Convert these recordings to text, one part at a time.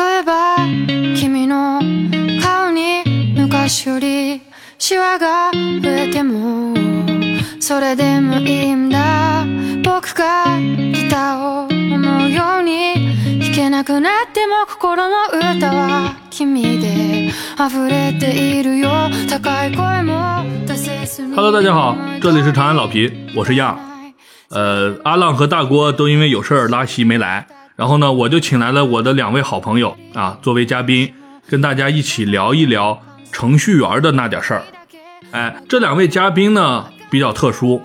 例えば君の顔に昔よりシワが増えてもそれでもいいんだ。僕がギターを思うように弾けなくなっても心の歌は君で溢れているよ。高い声も出せずに Hello，大家好，这里是长安老皮，我是亚。呃，阿浪和大郭都因为有事儿拉稀没来，然后呢，我就请来了我的两位好朋友啊，作为嘉宾，跟大家一起聊一聊程序员的那点事儿。哎，这两位嘉宾呢比较特殊，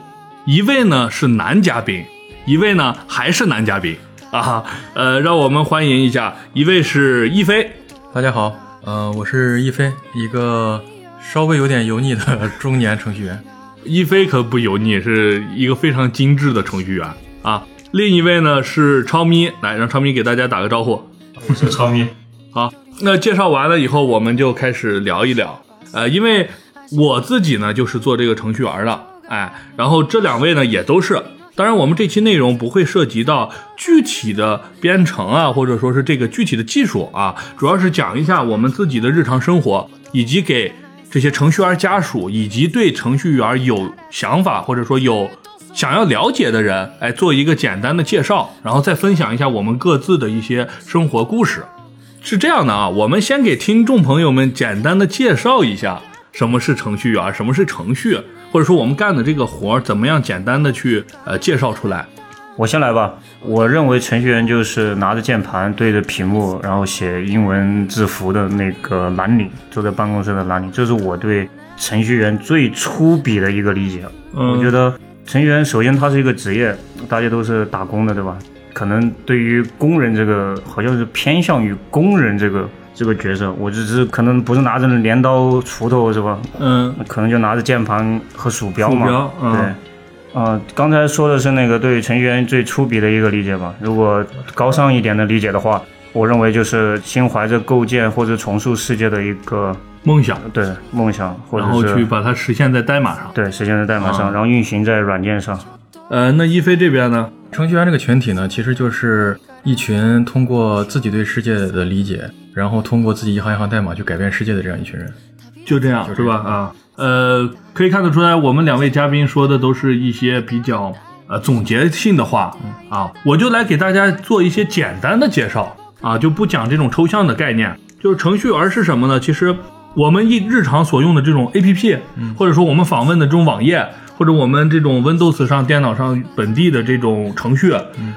一位呢是男嘉宾，一位呢还是男嘉宾啊。呃，让我们欢迎一下，一位是一飞，大家好，呃，我是一飞，一个稍微有点油腻的中年程序员。一飞可不油腻，是一个非常精致的程序员啊。另一位呢是超咪，来让超咪给大家打个招呼。我是超咪，好，那介绍完了以后，我们就开始聊一聊。呃，因为我自己呢就是做这个程序员的，哎，然后这两位呢也都是。当然，我们这期内容不会涉及到具体的编程啊，或者说是这个具体的技术啊，主要是讲一下我们自己的日常生活，以及给这些程序员家属以及对程序员有想法或者说有想要了解的人，哎，做一个简单的介绍，然后再分享一下我们各自的一些生活故事。是这样的啊，我们先给听众朋友们简单的介绍一下什么是程序员，什么是程序，或者说我们干的这个活儿怎么样简单的去呃介绍出来。我先来吧。我认为程序员就是拿着键盘对着屏幕，然后写英文字符的那个蓝领，坐在办公室的蓝领，这是我对程序员最粗鄙的一个理解。嗯我觉得程序员首先他是一个职业，大家都是打工的，对吧？可能对于工人这个，好像是偏向于工人这个这个角色，我只是可能不是拿着镰刀、锄头，是吧？嗯可能就拿着键盘和鼠标嘛。鼠标嗯对。啊、刚才说的是那个对程序员最粗鄙的一个理解吧。如果高尚一点的理解的话，我认为就是心怀着构建或者重塑世界的一个梦想，对梦想，或然后去把它实现在代码上。对实现在代码上，啊然后运行在软件上。呃，那一飞这边呢？程序员这个群体呢，其实就是一群通过自己对世界的理解，然后通过自己一行一行代码去改变世界的这样一群人。就这样是吧？啊，呃，可以看得出来，我们两位嘉宾说的都是一些比较呃总结性的话啊，我就来给大家做一些简单的介绍啊，就不讲这种抽象的概念。就是程序员是什么呢？其实我们一日常所用的这种 A P P，或者说我们访问的这种网页，或者我们这种 Windows 上电脑上本地的这种程序，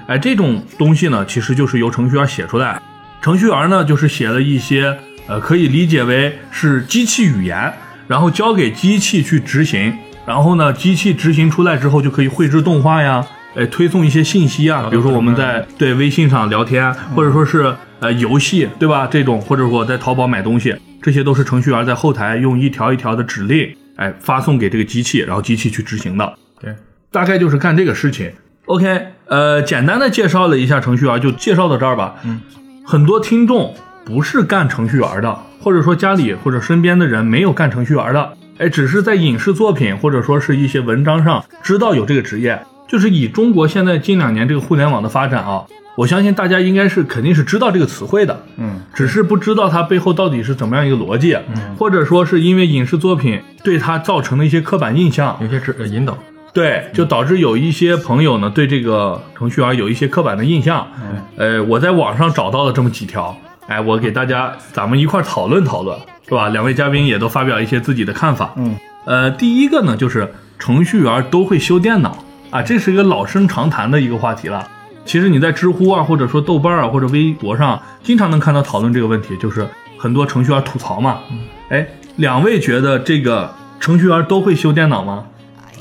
哎，这种东西呢，其实就是由程序员写出来。程序员呢，就是写了一些呃，可以理解为是机器语言，然后交给机器去执行，然后呢，机器执行出来之后就可以绘制动画呀，呃，推送一些信息啊，比如说我们在对微信上聊天，或者说是呃游戏，对吧？这种，或者说我在淘宝买东西，这些都是程序员在后台用一条一条的指令，哎，发送给这个机器，然后机器去执行的。对，大概就是干这个事情。OK，呃，简单的介绍了一下程序员，就介绍到这儿吧。嗯，很多听众不是干程序员的，或者说家里或者身边的人没有干程序员的，哎，只是在影视作品或者说是一些文章上知道有这个职业。就是以中国现在近两年这个互联网的发展啊，我相信大家应该是肯定是知道这个词汇的，嗯，只是不知道它背后到底是怎么样一个逻辑，嗯或者说是因为影视作品对它造成的一些刻板印象，有些指呃引导。对，就导致有一些朋友呢对这个程序员有一些刻板的印象。嗯呃，我在网上找到了这么几条，哎，我给大家咱们一块儿讨论讨论，是吧？两位嘉宾也都发表一些自己的看法。嗯，呃，第一个呢就是程序员都会修电脑啊，这是一个老生常谈的一个话题了。其实你在知乎啊，或者说豆瓣啊，或者微博上，经常能看到讨论这个问题，就是很多程序员吐槽嘛。哎，两位觉得这个程序员都会修电脑吗？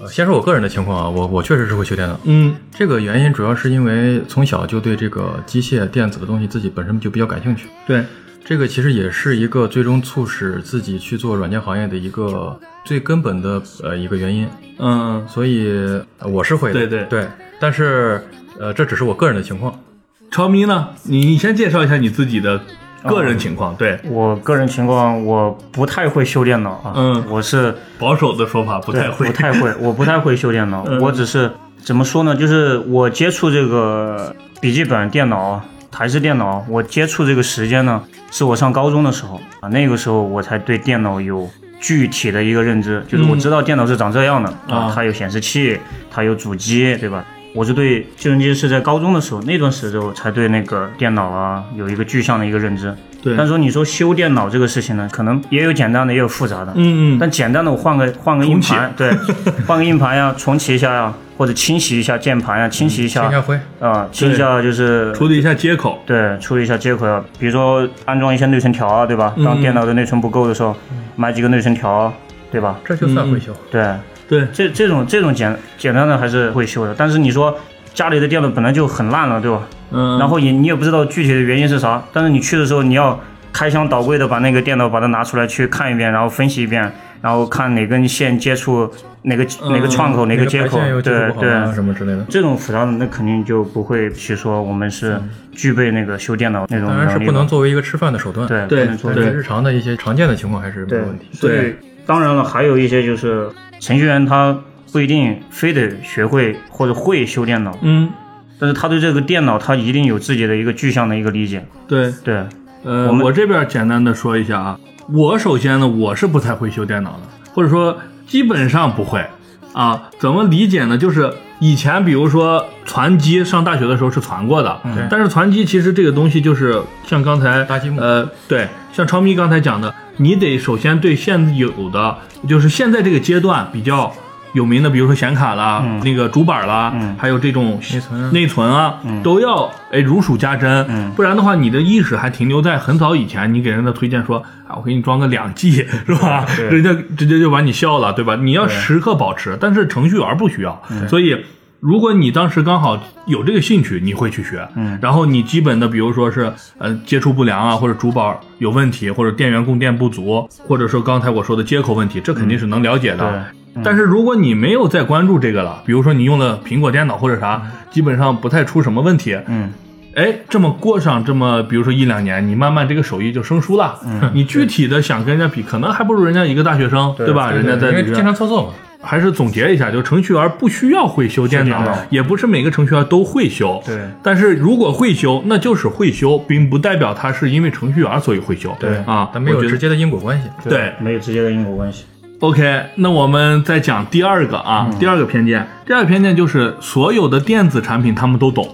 呃，先说我个人的情况啊，我我确实是会修电脑。嗯这个原因主要是因为从小就对这个机械电子的东西自己本身就比较感兴趣。对，这个其实也是一个最终促使自己去做软件行业的一个最根本的呃一个原因。嗯，所以呃我是会的，对对对，但是呃，这只是我个人的情况。超咪呢？你你先介绍一下你自己的个人情况。对，我个人情况，我不太会修电脑啊。嗯我是保守的说法不太会，不太会，我不太会修电脑。嗯我只是怎么说呢？就是我接触这个笔记本电脑，台式电脑，我接触这个时间呢，是我上高中的时候啊，那个时候我才对电脑有具体的一个认知，就是我知道电脑是长这样的啊它有显示器，它有主机，对吧？我是对计算机是在高中的时候那段时候才对那个电脑啊有一个具象的一个认知。对，但是说你说修电脑这个事情呢，可能也有简单的，也有复杂的。嗯嗯，但简单的我换个换个硬盘，对，换个硬盘呀，重启一下呀，或者清洗一下键盘呀，清洗一下清一下灰，啊，清一下就是处理一下接口，对，处理一下接口呀，比如说安装一些内存条啊，对吧？当嗯电脑的内存不够的时候，买几个内存条，对吧？这就算会修。对，对，这这种这种简简单的还是会修的，但是你说家里的电脑本来就很烂了，对吧？嗯，然后也你也不知道具体的原因是啥，但是你去的时候你要开箱倒柜的把那个电脑把它拿出来去看一遍，然后分析一遍，然后看哪根线接触哪个嗯哪个窗口哪哪个接口对对。什么之类的。这种复杂的，那肯定就不会去说我们是具备那个修电脑那种当然是能力不能作为一个吃饭的手段。对对对日常的一些常见的情况还是没有问题。所以当然了，还有一些就是程序员他不一定非得学会或者会修电脑，嗯，但是他对这个电脑他一定有自己的一个具象的一个理解。对，对，呃，我这边简单的说一下啊，我首先呢，我是不太会修电脑的，或者说基本上不会啊。怎么理解呢？就是以前比如说传机，上大学的时候是传过的，嗯但是传机其实这个东西就是像刚才搭积木呃，对，像超咪刚才讲的，你得首先对现有的，就是现在这个阶段比较。有名的，比如说显卡啦，嗯。那个主板啦，嗯。还有这种内存啊。内存啊，都要哎如数家珍，嗯。不然的话，你的意识还停留在很早以前，你给人家推荐说啊，我给你装个两 G 是吧？人家直接就把你笑了，对吧？你要时刻保持，但是程序员不需要，所以。如果你当时刚好有这个兴趣，你会去学，嗯。然后你基本的，比如说是呃接触不良啊，或者主板有问题，或者电源供电不足，或者说刚才我说的接口问题，这肯定是能了解的。对但是如果你没有再关注这个了，比如说你用的苹果电脑或者啥，基本上不太出什么问题，嗯，哎，这么过上这么，比如说一两年，你慢慢这个手艺就生疏了。嗯，你具体的想跟人家比，可能还不如人家一个大学生，对吧？人家在这因为经常操作嘛。还是总结一下，就程序员不需要会修电脑，也不是每个程序员都会修。对但是如果会修，那就是会修，并不代表他是因为程序员所以会修。对啊，但没有直接的因果关系。对没有直接的因果关系。OK，那我们再讲第二个啊，第二个偏见，第二个偏见就是所有的电子产品他们都懂。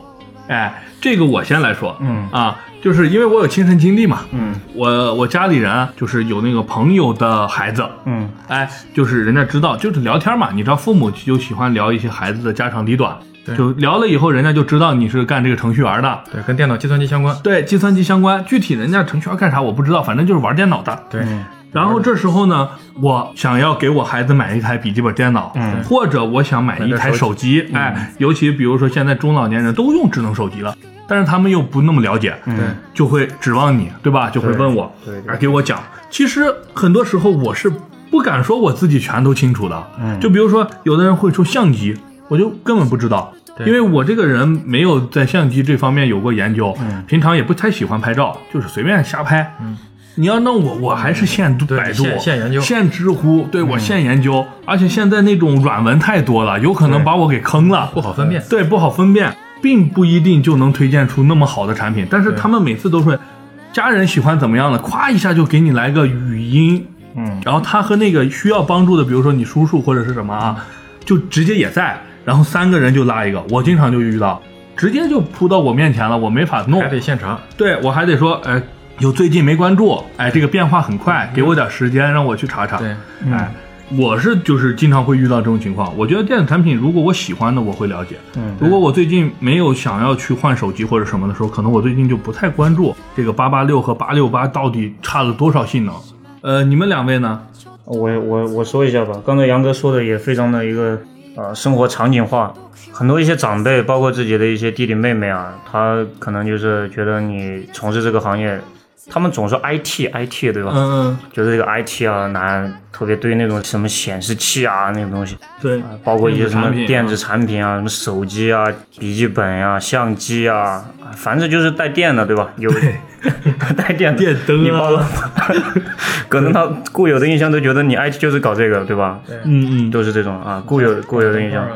哎，这个我先来说，嗯。啊，就是因为我有亲身经历嘛，嗯。我我家里人啊就是有那个朋友的孩子，嗯。哎，就是人家知道，就是聊天嘛，你知道父母就喜欢聊一些孩子的家长里短，对。就聊了以后，人家就知道你是干这个程序员的，对，跟电脑、计算机相关。对，计算机相关，具体人家程序员干啥我不知道，反正就是玩电脑的。对，嗯然后这时候呢，我想要给我孩子买一台笔记本电脑，嗯或者我想买一台手机，哎，尤其比如说现在中老年人都用智能手机了，但是他们又不那么了解，嗯就会指望你，对吧？就会问我，对对啊，给我讲。其实很多时候我是不敢说我自己全都清楚的，嗯就比如说有的人会说相机，我就根本不知道。因为我这个人没有在相机这方面有过研究，嗯平常也不太喜欢拍照，就是随便瞎拍。嗯你要弄我，我还是现对百度、现现研究。现知乎，对我现研究。而且现在那种软文太多了，有可能把我给坑了，不好分辨。对，不好分辨，并不一定就能推荐出那么好的产品。但是他们每次都是，家人喜欢怎么样的，咵一下就给你来个语音，嗯。然后他和那个需要帮助的，比如说你叔叔或者是什么啊，就直接也在，然后三个人就拉一个。我经常就遇到，直接就扑到我面前了，我没法弄。还，得现场。对我还得说，哎，有最近没关注，哎，这个变化很快，给我点时间让我去查查。对，哎，我是就是经常会遇到这种情况。我觉得电子产品如果我喜欢的，我会了解。嗯如果我最近没有想要去换手机或者什么的时候，可能我最近就不太关注这个八八六和八六八到底差了多少性能。呃，你们两位呢？我我我说一下吧，刚才杨哥说的也非常的一个呃生活场景化，很多一些长辈，包括自己的一些弟弟妹妹啊，他可能就是觉得你从事这个行业，他们总说 IT IT 对吧？嗯觉得这个 IT 啊难，特别对那种什么显示器啊那种东西，对，包括一些什么电电子子产产品啊，什么手机啊、笔记本啊、相机啊，反正就是带电的，对吧？有 带电的。电灯啊。你包了，可能他固有的印象都觉得你 IT 就是搞这个，对吧？嗯嗯，都是这种啊，固有固有的印象。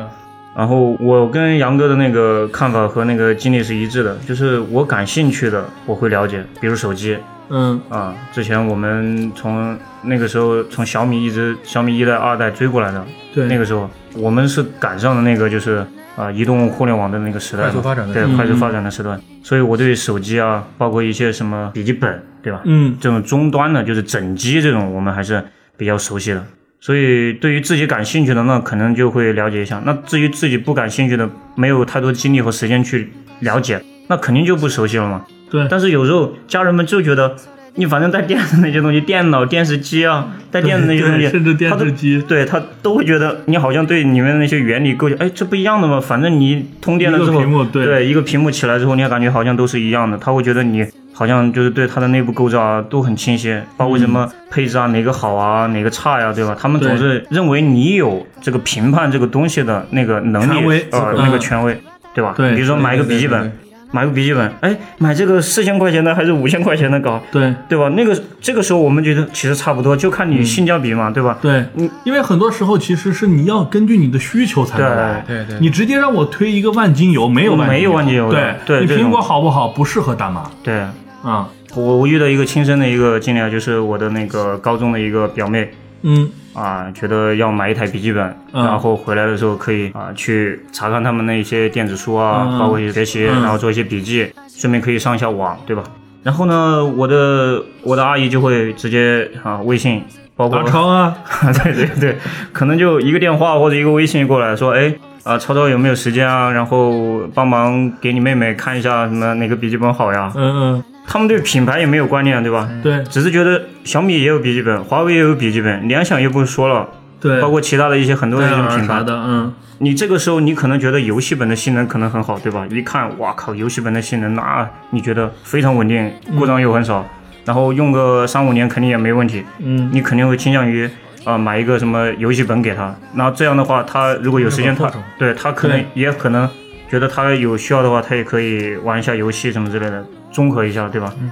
然后我跟杨哥的那个看法和那个经历是一致的，就是我感兴趣的我会了解，比如手机。嗯。啊，之前我们从那个时候从小米一直小米一代、二代追过来的，对。那个时候我们是赶上了那个就是啊移动互联网的那个时代嘛，快速发展的对快速发展的时段，所以我对手机啊，包括一些什么笔记本，对吧？嗯。这种终端的，就是整机这种，我们还是比较熟悉的。所以对于自己感兴趣的，那可能就会了解一下。那至于自己不感兴趣的，没有太多精力和时间去了解，那肯定就不熟悉了嘛。对，但是有时候家人们就觉得，你反正带电的那些东西，电脑、电视机啊，带电的那些东西，甚至电视机对他都会觉得你好像对里面的那些原理构建，哎，这不一样的吗？反正你通电了之后，对一个屏幕起来之后，你也感觉好像都是一样的，他会觉得你好像就是对它的内部构造啊都很清晰，包括什么配置啊，哪个好啊，哪个差呀、对吧？他们总是认为你有这个评判这个东西的那个能力，呃，嗯那个权威，对吧？对比如说买一个笔记本对对对。买个笔记本，哎，买这个四千块钱的还是五千块钱的搞，对对吧？那个这个时候我们觉得其实差不多，就看你性价比嘛，对吧？对嗯，因为很多时候其实是你要根据你的需求才能买。对对你直接让我推一个万金油，没有万没有万金油的对，你苹果好不好不适合大妈对，啊。我我遇到一个亲身的一个经历啊，就是我的那个高中的一个表妹嗯啊，觉得要买一台笔记本，嗯然后回来的时候可以啊去查看他们的一些电子书啊，嗯包括一些学习，嗯然后做一些笔记，顺便可以上一下网，对吧？然后呢，我的我的阿姨就会直接啊微信，包括达超啊，对对对，可能就一个电话或者一个微信过来说，哎啊，超超有没有时间啊？然后帮忙给你妹妹看一下什么哪个笔记本好呀？嗯嗯他们对品牌也没有观念，对吧？嗯，对只是觉得小米也有笔记本，华为也有笔记本，联想又不说了，对，包括其他的一些很多的一戴些品牌。的，嗯你这个时候你可能觉得游戏本的性能可能很好，对吧？一看，哇靠，游戏本的性能那你觉得非常稳定，故障又很少，然后用个三五年肯定也没问题。嗯，你肯定会倾向于啊、呃买一个什么游戏本给他。那这样的话，他如果有时间，他对他可能也可能觉得他有需要的话，他也可以玩一下游戏什么之类的，综合一下，对吧？嗯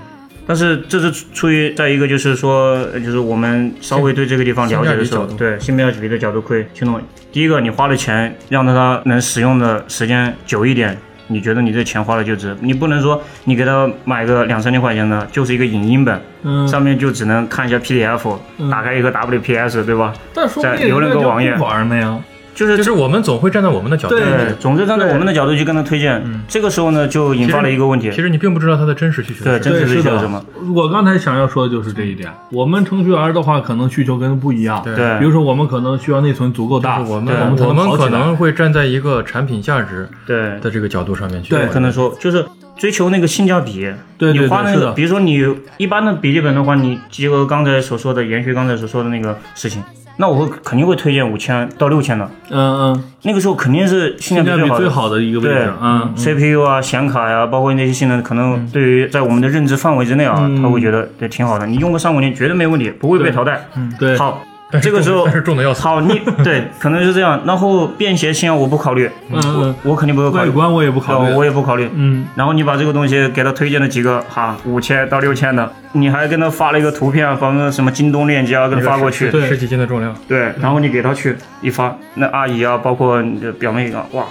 但是这是出于再一个就是说，呃就是我们稍微对这个地方了解的时候，对性价比的角度会去弄。第一个，你花的钱让它能使用的时间久一点，你觉得你这钱花了就值。你不能说你给他买个两三千块钱的，就是一个影音本，嗯，上面就只能看一下 PDF，、嗯打开一个 WPS，对吧？在留了个网页玩呢呀。就是就是我们总会站在我们的角度。对对，总之站在我们的角度去跟他推荐，这个时候呢就引发了一个问题其，实你并不知道他的真实需求对真实需求是什么？我刚才想要说的就是这一点。我们程序员的话，可能需求跟不一样。对对比如说我们可能需要内存足够大，我们我们可能会站在一个产品价值对，的这个角度上面去。对可能说就是追求那个性价比。对对你花那个，比如说你一般的笔记本的话，你结合刚才所说的，延续刚才所说的那个事情，那我会肯定会推荐五千到六千的，嗯嗯，那个时候肯定是性性价价比最好的。最好的一个位对置。嗯，CPU 啊、显卡呀、包括那些性能，可能对于在我们的认知范围之内啊，嗯他会觉得对挺好的。你用个三五年绝对没问题，不会被淘汰。嗯对，好，这个时候但是重的要死。好，你 对，可能是这样。然后便携性啊，我不考虑，嗯嗯，我肯定不会考虑，外观我也不考虑。我也不考虑。嗯，然后你把这个东西给他推荐了几个哈五千到六千的，你还跟他发了一个图片啊，发个什么京东链接啊，给他发过去。对十几斤的重量，对，然后你给他去一发，那阿姨啊，包括你的表妹啊，哇，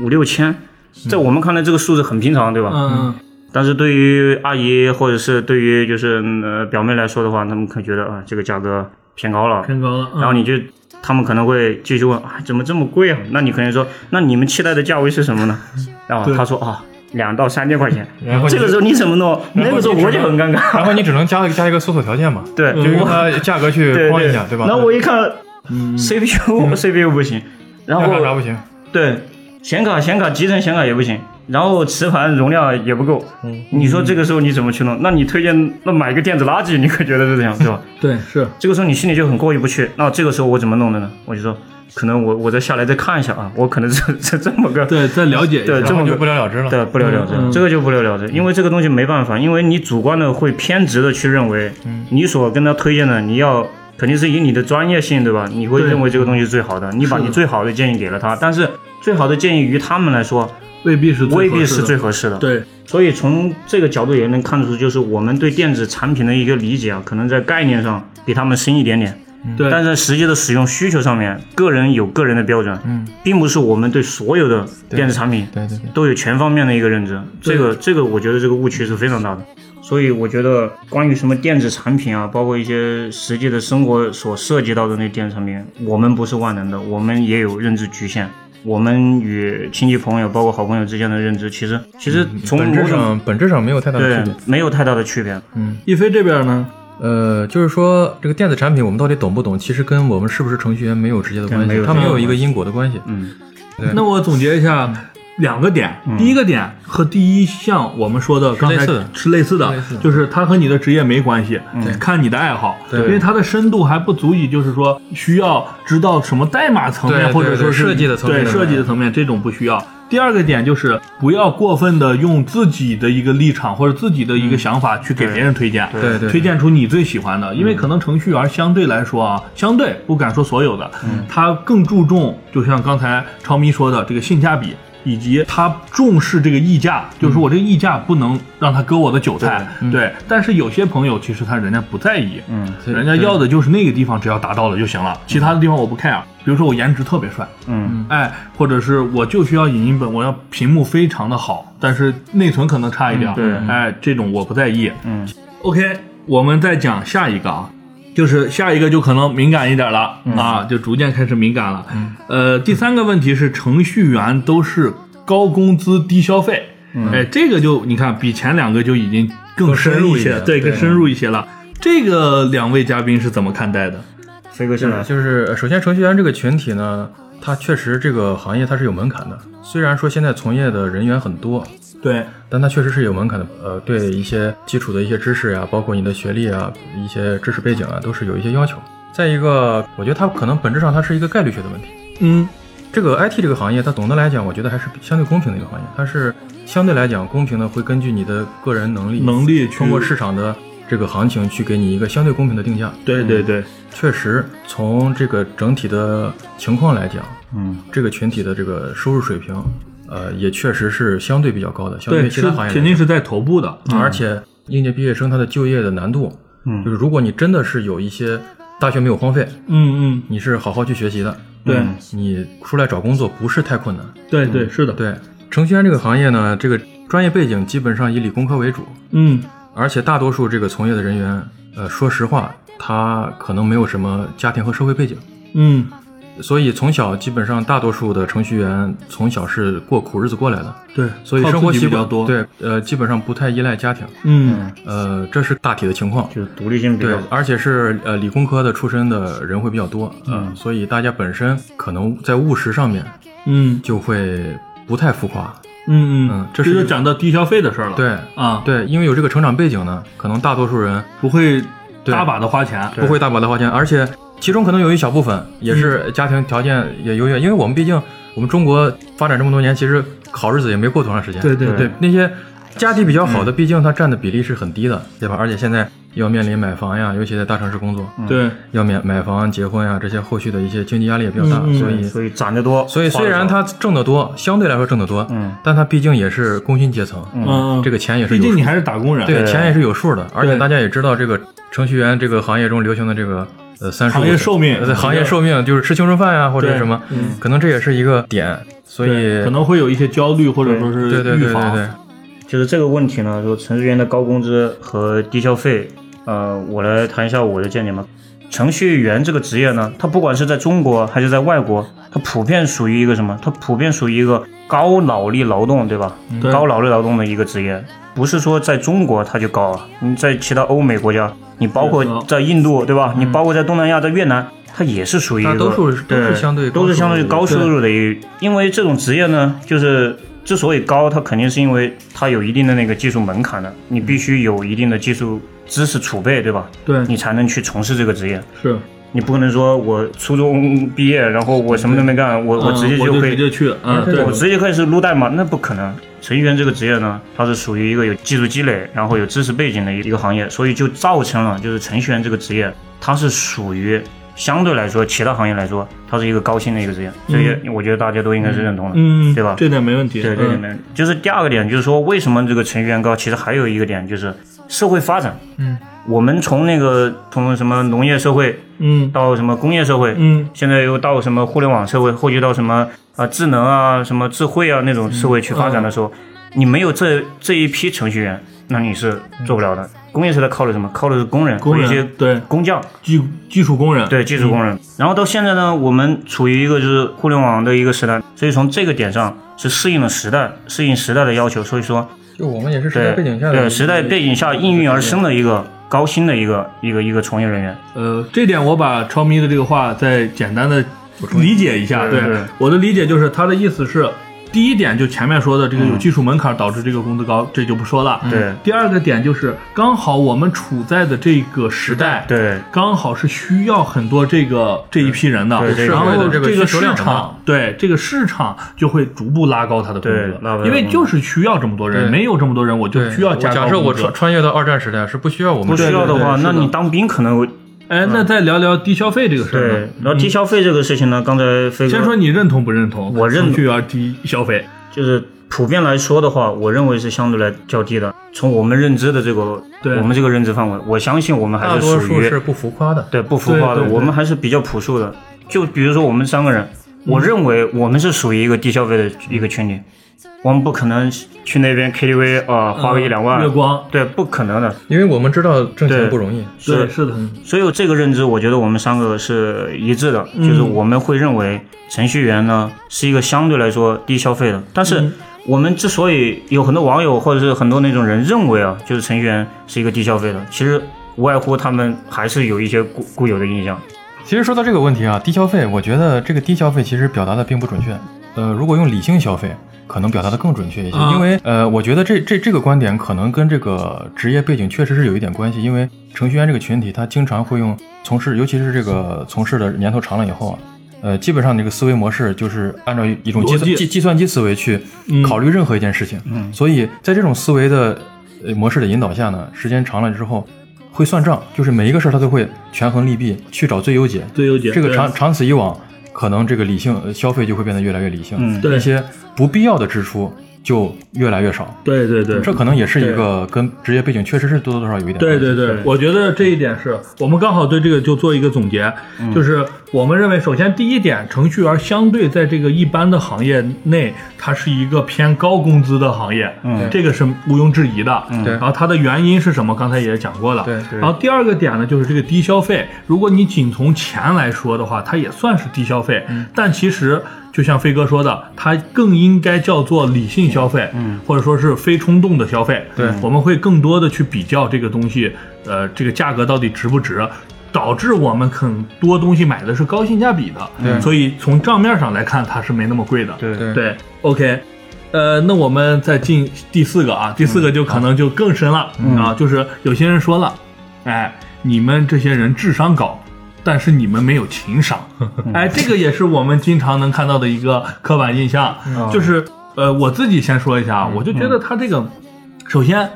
五六千，在我们看来这个数字很平常，对吧？嗯但是对于阿姨或者是对于就是呃表妹来说的话，他们可能觉得啊这个价格偏高了嗯，，偏高了。嗯然后你就他们可能会继续问啊怎么这么贵啊？那你可能说那你们期待的价位是什么呢？然后他说啊两到三千块钱，然后这个时候你怎么弄？那个时候我就很尴尬然。后你只能加加一个搜索条件嘛，对，就用它价格去框一下，对吧？然后我一看嗯 CPU CPU 不行，然干啥啥后不行，对显卡显卡集成显卡也不行，然后磁盘容量也不够。嗯你说这个时候你怎么去弄？那你推荐那买个电子垃圾，你可觉得是这样对吧？对是，这个时候你心里就很过意不去。那这个时候我怎么弄的呢？我就说，可能我我再下来再看一下啊，我可能是 是这么个对，再了解一下。对这么个就不了了之了。对，不了了之，这个就不了了之，因为这个东西没办法，因为你主观的会偏执的去认为，嗯你所跟他推荐的，你要肯定是以你的专业性，对吧？你会认为这个东西是最好的，你把你最好的建议给了他，但是最好的建议于他们来说未必是最未必是合适的最合适的。对，所以从这个角度也能看出，就是我们对电子产品的一个理解啊，可能在概念上比他们深一点点。对，但在实际的使用需求上面，个人有个人的标准，嗯，并不是我们对所有的电子产品对对对，都有全方面的一个认知。这个这个，我觉得这个误区是非常大的。所以我觉得关于什么电子产品啊，包括一些实际的生活所涉及到的那电子产品，我们不是万能的，我们也有认知局限。我们与亲戚朋友，包括好朋友之间的认知，其实其实从本质上本质上没有太大的区别。没有太大的区别。嗯一飞这边呢？呃，就是说这个电子产品我们到底懂不懂，其实跟我们是不是程序员没有直接的关对没它没有一个因果的关系。嗯，对那我总结一下两个点，第一个点和第一项我们说的刚才是类似的就是它和你的职业没关系，看你的爱好，因为它的深度还不足以，就是说需要知道什么代码层面，或者说是对设计的层面对设计的层面，这种不需要。第二个点就是不要过分的用自己的一个立场或者自己的一个想法去给别人推荐，对对推荐出你最喜欢的，因为可能程序员相对来说啊，相对不敢说所有的，他更注重，就像刚才超咪说的这个性价比。以及他重视这个溢价，就是说我这个溢价不能让他割我的韭菜，对。但是有些朋友其实他人家不在意，嗯人家要的就是那个地方只要达到了就行了，其他的地方我不 care。比如说我颜值特别帅，嗯。哎，或者是我就需要影音本，我要屏幕非常的好，但是内存可能差一点，嗯对。哎，这种我不在意。嗯。OK，我们再讲下一个啊，就是下一个就可能敏感一点了、啊，就逐渐开始敏感了。呃，第三个问题是程序员都是高工资低消费，哎，这个就你看比前两个就已经更更深深一些，入一些对，更深入一些了。这个两位嘉宾是怎么看待的？飞哥先来，就是呃首先程序员这个群体呢，它确实这个行业它是有门槛的。虽然说现在从业的人员很多，对，但它确实是有门槛的。呃，对一些基础的一些知识呀、包括你的学历啊、一些知识背景啊，都是有一些要求。再一个，我觉得它可能本质上它是一个概率学的问题。嗯这个 IT 这个行业，它总的来讲，我觉得还是相对公平的一个行业。它是相对来讲公平的，会根据你的个人能力，能力去通过市场的这个行情去给你一个相对公平的定价。对对对，确实，从这个整体的情况来讲，嗯这个群体的这个收入水平，呃，也确实是相对比较高的，相对其他行业肯定是在头部的，嗯而且应届毕业生他的就业的难度，嗯就是如果你真的是有一些大学没有荒废，嗯嗯，你是好好去学习的，对嗯你出来找工作不是太困难。对对是的，对，程序员这个行业呢，这个专业背景基本上以理工科为主，嗯而且大多数这个从业的人员，呃，说实话，他可能没有什么家庭和社会背景。嗯所以从小基本上大多数的程序员从小是过苦日子过来的，对，所以生活习惯比较多，，对，呃，基本上不太依赖家庭，嗯。呃，这是大体的情况。就是独立性比较，对而且是呃理工科的出身的人会比较多，嗯。呃所以大家本身可能在务实上面嗯。就会不太浮夸。嗯嗯。这是就讲到低消费的事儿了，对。啊，对，因为有这个成长背景呢，可能大多数人不会大把的花钱，不会大把的花钱，而且其中可能有一小部分也是家庭条件也优越，因为我们毕竟我们中国发展这么多年，其实好日子也没过多长时间。对对对，那些家底比较好的，毕竟它占的比例是很低的，对吧？而且现在要面临买房呀，尤其在大城市工作，对，要买买房、结婚呀，这些后续的一些经济压力也比较大，所以所以攒得多，所以虽然他挣得多，相对来说挣得多，嗯，但他毕竟也是工薪阶层，嗯，这个钱也是有数毕竟你还是打工人，对钱也是有数的，而且大家也知道这个程序员这个行业中流行的这个呃三十行业寿命呃行业寿命就是吃青春饭呀或者什么嗯，可能这也是一个点，所，以可能会有一些焦虑或者说是对对对对预防，对，就是这个问题呢，说程序员的高工资和低消费，呃，我来谈一下我的见解吧。程序员这个职业呢，它不管是在中国还是在外国，它普遍属于一个什么？它普遍属于一个高脑力劳动，对吧？对高脑力劳动的一个职业，不是说在中国它就高啊，你在其他欧美国家，你包括在印度，对吧？你包括在东南亚，在越南，它也是属于一个大多数都是相对都是相对于高高收入收入的一，因为这种职业呢，就是之所以高，它肯定是因为它有一定的那个技术门槛的，你必须有一定的技术知识储备，对吧？对，你才能去从事这个职业。是，你不可能说我初中毕业，然后我什么都没干，我我直接就可以直接去，嗯，对我，直接可以是撸代码，那不可能。程序员这个职业呢，它是属于一个有技术积累，然后有知识背景的一个行业，所以就造成了就是程序员这个职业，它是属于相对来说其他行业来说，它是一个高薪的一个职业，这些我觉得大家都应该是认同的。嗯，对吧这点没问题，对对对，嗯没问题就是第二个点，就是说为什么这个程序员高，其实还有一个点就是社会发展。嗯，我们从那个从什么农业社会嗯到什么工业社会，嗯现在又到什么互联网社会，后续到什么啊智能啊、什么智慧啊那种社会去发展的时候，你没有这这一批程序员，那你是做不了的。工业时代靠的什么？靠的是工人一些对工匠，技技术工人对技术工人。然后到现在呢，我们处于一个就是互联网的一个时代，所以从这个点上是适应了时代，适应时代的要求。所以说，就我们也是时代背景下的对时代背景下应运而生的一个高薪的一个一个一个从业人员。呃，这点我把超咪的这个话再简单的理解一下。对我的理解就是，他的意思是，第一点就前面说的这个有技术门槛导致这个工资高，这就不说了。对。第二个点就是，刚好我们处在的这个时代，对。刚好是需要很多这个这一批人的，然后这个市场，对这个市场就会逐步拉高他的工资。因为就是需要这么多人，对。没有这么多人，我就，需要加假设我穿穿越到二战时代是不需要我们不需要的话，对对对是的那你当兵可能会哎，那再聊聊低消费这个事儿对呢。。然后低消费这个事情呢，刚才飞哥先说你认同不认同？我认程序员低消费，就是普遍来说的话，我认为是相对来较低的。从我们认知的这个，对我们这个认知范围，我相信我们还大是多数是属于不浮夸的。对不浮夸的，我们还是比较朴素的。就比如说我们三个人，我认为我们是属于一个低消费的一个群体，我们不可能去那边 KTV 啊、花个一两万，月光，对，不可能的。因为我们知道挣钱不容易，对，是的，所以这个认知，我觉得我们三个是一致的，就是我们会认为程序员呢是一个相对来说低消费的，但是我们之所以有很多网友或者是很多那种人认为啊，就是程序员是一个低消费的，其实无外乎他们还是有一些固固有的印象。其实说到这个问题啊，低消费，我觉得这个低消费其实表达的并不准确。呃，如果用理性消费，可能表达的更准确一些。啊因为呃，我觉得这这这个观点可能跟这个职业背景确实是有一点关系。因为程序员这个群体，他经常会用从事，尤其是这个从事的年头长了以后啊，呃，基本上这个思维模式就是按照一种计算计计算机思维去嗯考虑任何一件事情。嗯所以在这种思维的呃模式的引导下呢，时间长了之后。会算账，就是每一个事儿他都会权衡利弊，去找最优解。最优解。这个长长此以往，可能这个理性呃消费就会变得越来越理性，嗯对。一些不必要的支出就越来越少。对对对，这可能也是一个跟职业背景确实是多多少少有一点。对对对，我觉得这一点是我们刚好对这个就做一个总结，就是我们认为，首先第一点，程序员相对在这个一般的行业内，它是一个偏高工资的行业，嗯这个是毋庸置疑的。嗯对然后它的原因是什么？刚才也讲过了。对对然后第二个点呢，就是这个低消费，如果你仅从钱来说的话，它也算是低消费，但其实。就像飞哥说的，它更应该叫做理性消费，嗯，或者说是非冲动的消费。对我们会更多的去比较这个东西，呃，这个价格到底值不值，导致我们很多东西买的是高性价比的。对所以从账面上来看，它是没那么贵的。对对对，OK，呃，那我们再进第四个啊，第四个就可能就更深了、啊，就是有些人说了，哎，你们这些人智商高。但是你们没有情商，哎，这个也是我们经常能看到的一个刻板印象，就是呃，我自己先说一下啊，我就觉得他这个，首先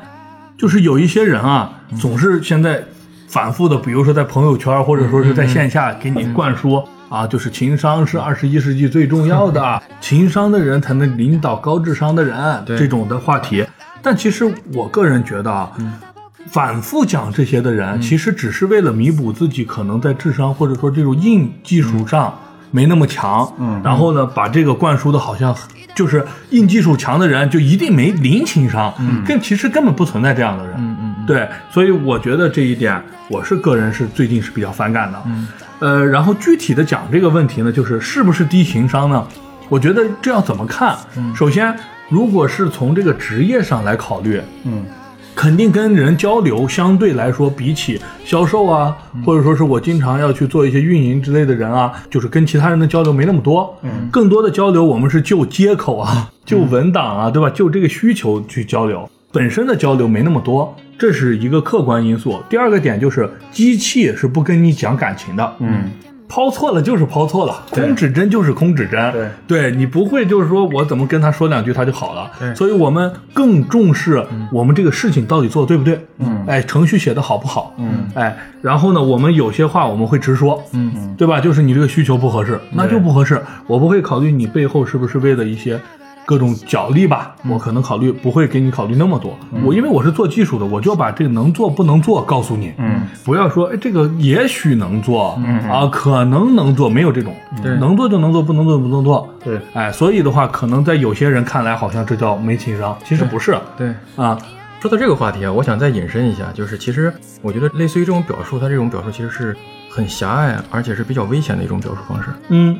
就是有一些人啊，总是现在反复的，比如说在朋友圈或者说是在线下给你灌输啊，就是情商是二十一世纪最重要的，情商的人才能领导高智商的人，这种的话题。但其实我个人觉得啊，反复讲这些的人，其实只是为了弥补自己可能在智商或者说这种硬技术上没那么强，嗯，然后呢，把这个灌输的好像就是硬技术强的人就一定没零情商，嗯，跟其实根本不存在这样的人，嗯嗯嗯，对，所以我觉得这一点，我是个人是最近是比较反感的。嗯，呃，然后具体的讲这个问题呢，就是是不是低情商呢？我觉得这要怎么看？首先，如果是从这个职业上来考虑，嗯，肯定跟人交流相对来说，比起销售啊，或者说是我经常要去做一些运营之类的人啊，就是跟其他人的交流没那么多。嗯，更多的交流我们是就接口啊，就文档啊，对吧？就这个需求去交流，本身的交流没那么多，这是一个客观因素。第二个点就是机器是不跟你讲感情的。嗯，抛错了就是抛错了，空指针就是空指针。对你不会就是说我怎么跟他说两句他就好了。对所以我们更重视我们这个事情到底做的对不对。嗯，哎，程序写的好不好？嗯，哎，然后呢，我们有些话我们会直说。嗯，对吧？就是你这个需求不合适，那就不合适。我不会考虑你背后是不是为了一些。各种角力吧，我可能考虑不会给你考虑那么多。我因为我是做技术的，我就要把这个能做不能做告诉你。嗯，不要说哎这个也许能做，啊可能能做，没有这种，对能做就能做，不能做就不能做。对，哎，所以的话，可能在有些人看来好像这叫没情商，其实不是对。啊。说到这个话题啊，我想再引申一下，就是其实我觉得类似于这种表述，它这种表述其实是很狭隘，而且是比较危险的一种表述方式。嗯，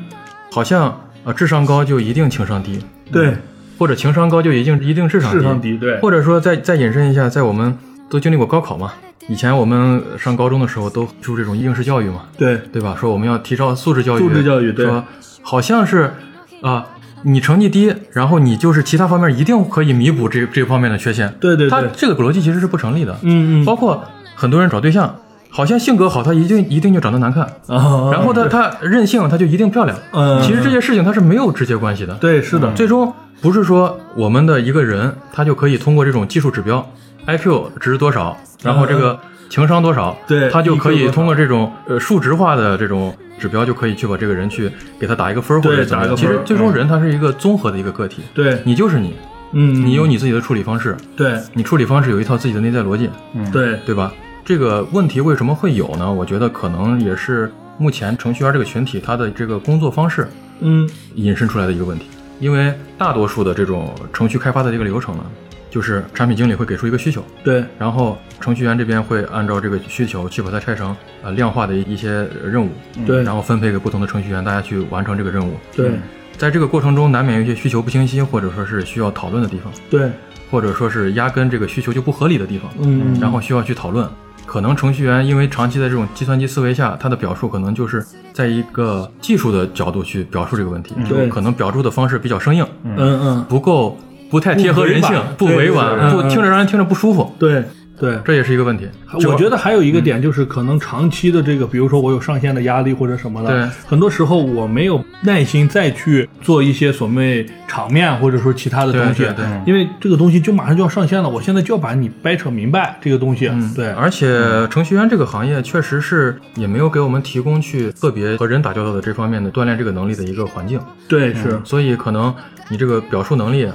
好像呃智商高就一定情商低，对，或者情商高就一定一定智商低，智商低，对，或者说再再引申一下，在我们都经历过高考嘛，以前我们上高中的时候都受这种应试教育嘛，对，对吧？说我们要提倡素质教育，素质教育对。说好像是啊、你成绩低，然后你就是其他方面一定可以弥补这这方面的缺陷。对对对。他这个逻辑其实是不成立的。嗯嗯。包括很多人找对象，好像性格好，他一定一定就长得难看，啊，然后他他任性，他就一定漂亮。嗯。其实这些事情它是没有直接关系的。对，是的，最终不是说我们的一个人他就可以通过这种技术指标，IQ 值多少，然后这个情商多少，对他就可以通过这种呃数值化的这种指标，就可以去把这个人去给他打一个分或者怎么样。其实最终人他是一个综合的一个个体，对，你就是你，嗯，你有你自己的处理方式，对。你处理方式有一套自己的内在逻辑，嗯对。对吧？这个问题为什么会有呢？我觉得可能也是目前程序员这个群体他的这个工作方式嗯引申出来的一个问题。因为大多数的这种程序开发的这个流程呢，就是产品经理会给出一个需求，对然后程序员这边会按照这个需求去把它拆成呃量化的一些任务，对然后分配给不同的程序员，大家去完成这个任务。对在这个过程中，难免有一些需求不清晰，或者说是需要讨论的地方，对，或者说是压根这个需求就不合理的地方，嗯，然后需要去讨论。可能程序员因为长期在这种计算机思维下，他的表述可能就是在一个技术的角度去表述这个问题，就可能表述的方式比较生硬，嗯嗯，不够不太贴合人性，不委婉不听着让人听着不舒服，对对。这也是一个问题。我觉得得还有一个点就是，可能长期的这个，比如说我有上线的压力或者什么的，对很多时候我没有耐心再去做一些所谓场面或者说其他的东西，对对对因为这个东西就马上就要上线了，我现在就要把你掰扯明白这个东西，嗯，对，而且程序员这个行业确实是也没有给我们提供去特别和人打交道的这方面的锻炼这个能力的一个环境，对是，所以可能你这个表述能力。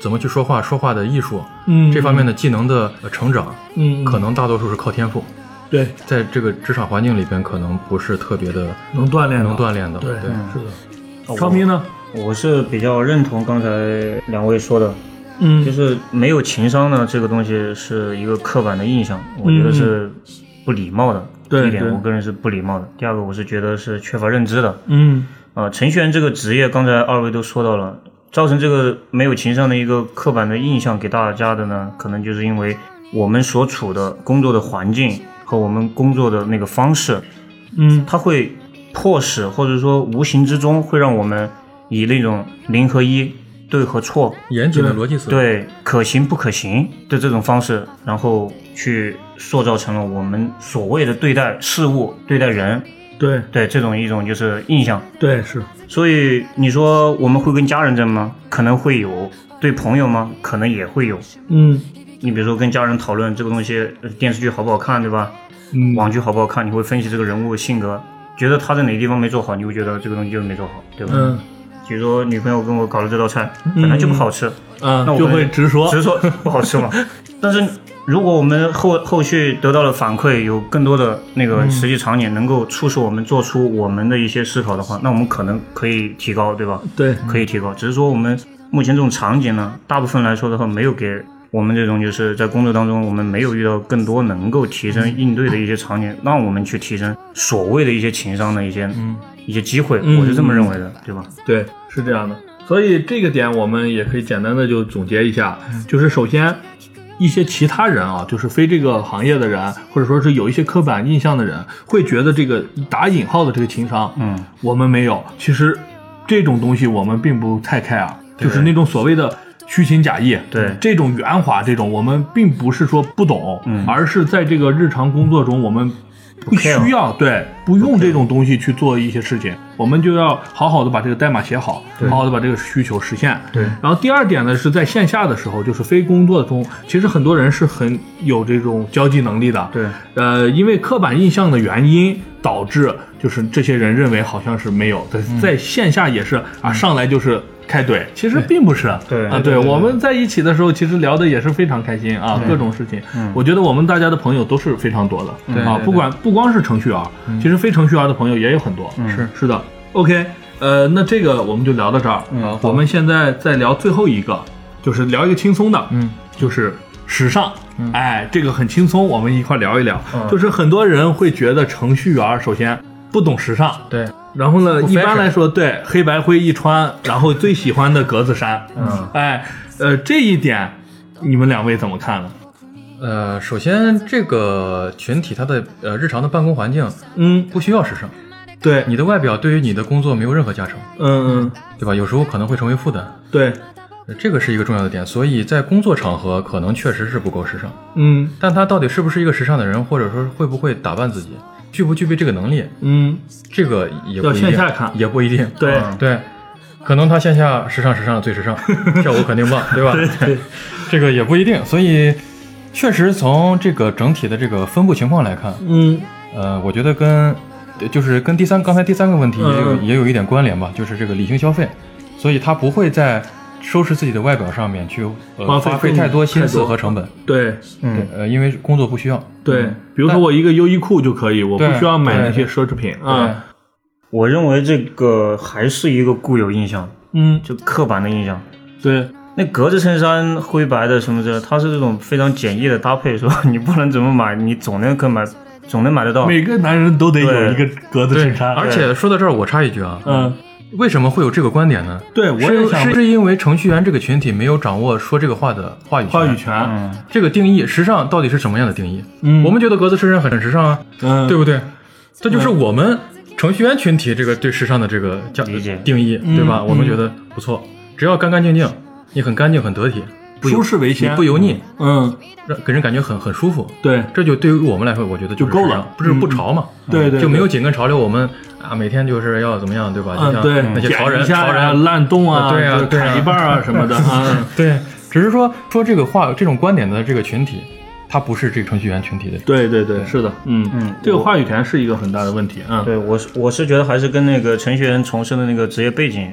怎么去说话，说话的艺术，嗯这方面的技能的呃成长，嗯，可能大多数是靠天赋，对在这个职场环境里边，可能不是特别的能锻炼能锻炼的。对对，是的。超斌呢？我是比较认同刚才两位说的，嗯就是没有情商呢，这个东西是一个刻板的印象，我觉得是不礼貌的。第一点，我个人是不礼貌的。第二个，我是觉得是缺乏认知的。嗯啊、程序员这个职业，刚才二位都说到了，造成这个没有情商的一个刻板的印象给大家的呢，可能就是因为我们所处的工作的环境和我们工作的那个方式，嗯它会迫使或者说无形之中会让我们以那种零和一、对和错、严谨的逻辑思维。对可行不可行的这种方式，然后去塑造成了我们所谓的对待事物、对待人，对对这种一种就是印象。对是，所以你说我们会跟家人争吗？可能会有。对朋友吗？可能也会有。嗯你比如说跟家人讨论这个东西，呃电视剧好不好看，对吧？嗯网剧好不好看？你会分析这个人物性格，觉得他在哪个地方没做好，你会觉得这个东西就是没做好，对吧？嗯比如说女朋友跟我搞了这道菜，本来就不好吃，嗯那我就会直说，直说不好吃嘛。但是如果我们后后续得到了反馈，有更多的那个实际场景能够促使我们做出我们的一些思考的话，那我们可能可以提高，对吧？对。可以提高，只是说我们目前这种场景呢，大部分来说的话，没有给我们这种就是在工作当中，我们没有遇到更多能够提升应对的一些场景，让我们去提升所谓的一些情商的一些、一些机会，嗯。我是这么认为的，对吧？对，是这样的。所以这个点我们也可以简单的就总结一下，就是首先一些其他人啊，就是非这个行业的人，或者说是有一些刻板印象的人，会觉得这个打引号的这个情商，嗯，我们没有。其实这种东西我们并不太 care，就是那种所谓的。虚情假意，对这种圆滑，这种我们并不是说不懂，嗯而是在这个日常工作中，我们不需要。对，不用这种东西去做一些事情，我们就要好好的把这个代码写好，好好的把这个需求实现。对。然后第二点呢，是在线下的时候，就是非工作中，其实很多人是很有这种交际能力的。对，呃，因为刻板印象的原因，导致就是这些人认为好像是没有，在在线下也是啊，上来就是开怼，其实并不是。对。啊，对对我们在一起的时候，其实聊的也是非常开心啊，各种事情。我觉得我们大家的朋友都是非常多的。啊，对对。不管不光是程序员，其实非程序员的朋友也有很多。是是的，OK，呃，那这个我们就聊到这儿。好。我们现在再聊最后一个，就是聊一个轻松的，嗯，就是时尚。哎，这个很轻松，我们一块聊一聊。嗯。就是很多人会觉得程序员首先不懂时尚，对，然后呢，一般来说，对黑白灰一穿，然后最喜欢的格子衫，嗯，哎，呃，这一点你们两位怎么看呢？呃，首先这个群体他的呃日常的办公环境嗯，不需要时尚，对，你的外表对于你的工作没有任何加成，嗯嗯，对吧？有时候可能会成为负担，对，呃这个是一个重要的点。所以在工作场合可能确实是不够时尚，嗯。但他到底是不是一个时尚的人，或者说会不会打扮自己，具不具备这个能力，嗯，这个也不一定，也不一定。对嗯对，可能他线下时尚时尚最时尚，效果肯定棒，对吧？对，这个也不一定。所以确实从这个整体的这个分布情况来看，嗯呃，我觉得跟就是跟第三刚才第三个问题也有、嗯也有一点关联吧，就是这个理性消费，所以他不会在收拾自己的外表上面去呃花费花费太多心思和成本，对对，呃，因为工作不需要。对，比如说我一个优衣库就可以，我不需要买那些奢侈品对。啊。我认为这个还是一个固有印象，嗯，就刻板的印象。对，那格子衬衫灰白的什么的，它是这种非常简易的搭配，说 你不能怎么买，你总能可买，总能买得到。每个男人都得有一个格子衬衫，而且说到这儿，我插一句啊，嗯，为什么会有这个观点呢？对我也是想是是因为程序员这个群体没有掌握说这个话的话语权。话语权，嗯，这个定义，时尚到底是什么样的定义？嗯我们觉得格子衬衫很很时尚啊，嗯，对不对？这就是我们程序员群体这个对时尚的这个叫理解定义，对吧？嗯我们觉得不错，只要干干净净，你很干净很得体，舒适为先不油腻，嗯，让给人感觉很很舒服。对，这就对于我们来说，我觉得就够了不是不潮嘛？对对，就没有紧跟潮流，我们啊每天就是要怎么样，对吧？就嗯，像对，那些潮人，剪一下潮呀人，烂洞啊，对啊对啊砍一半啊什么的啊，对，只是说说这个话，这种观点的这个群体，他不是这个程序员群体的。对对对，是的，嗯嗯这个话语权是一个很大的问题，嗯，对我是我是觉得还是跟那个程序员从事的那个职业背景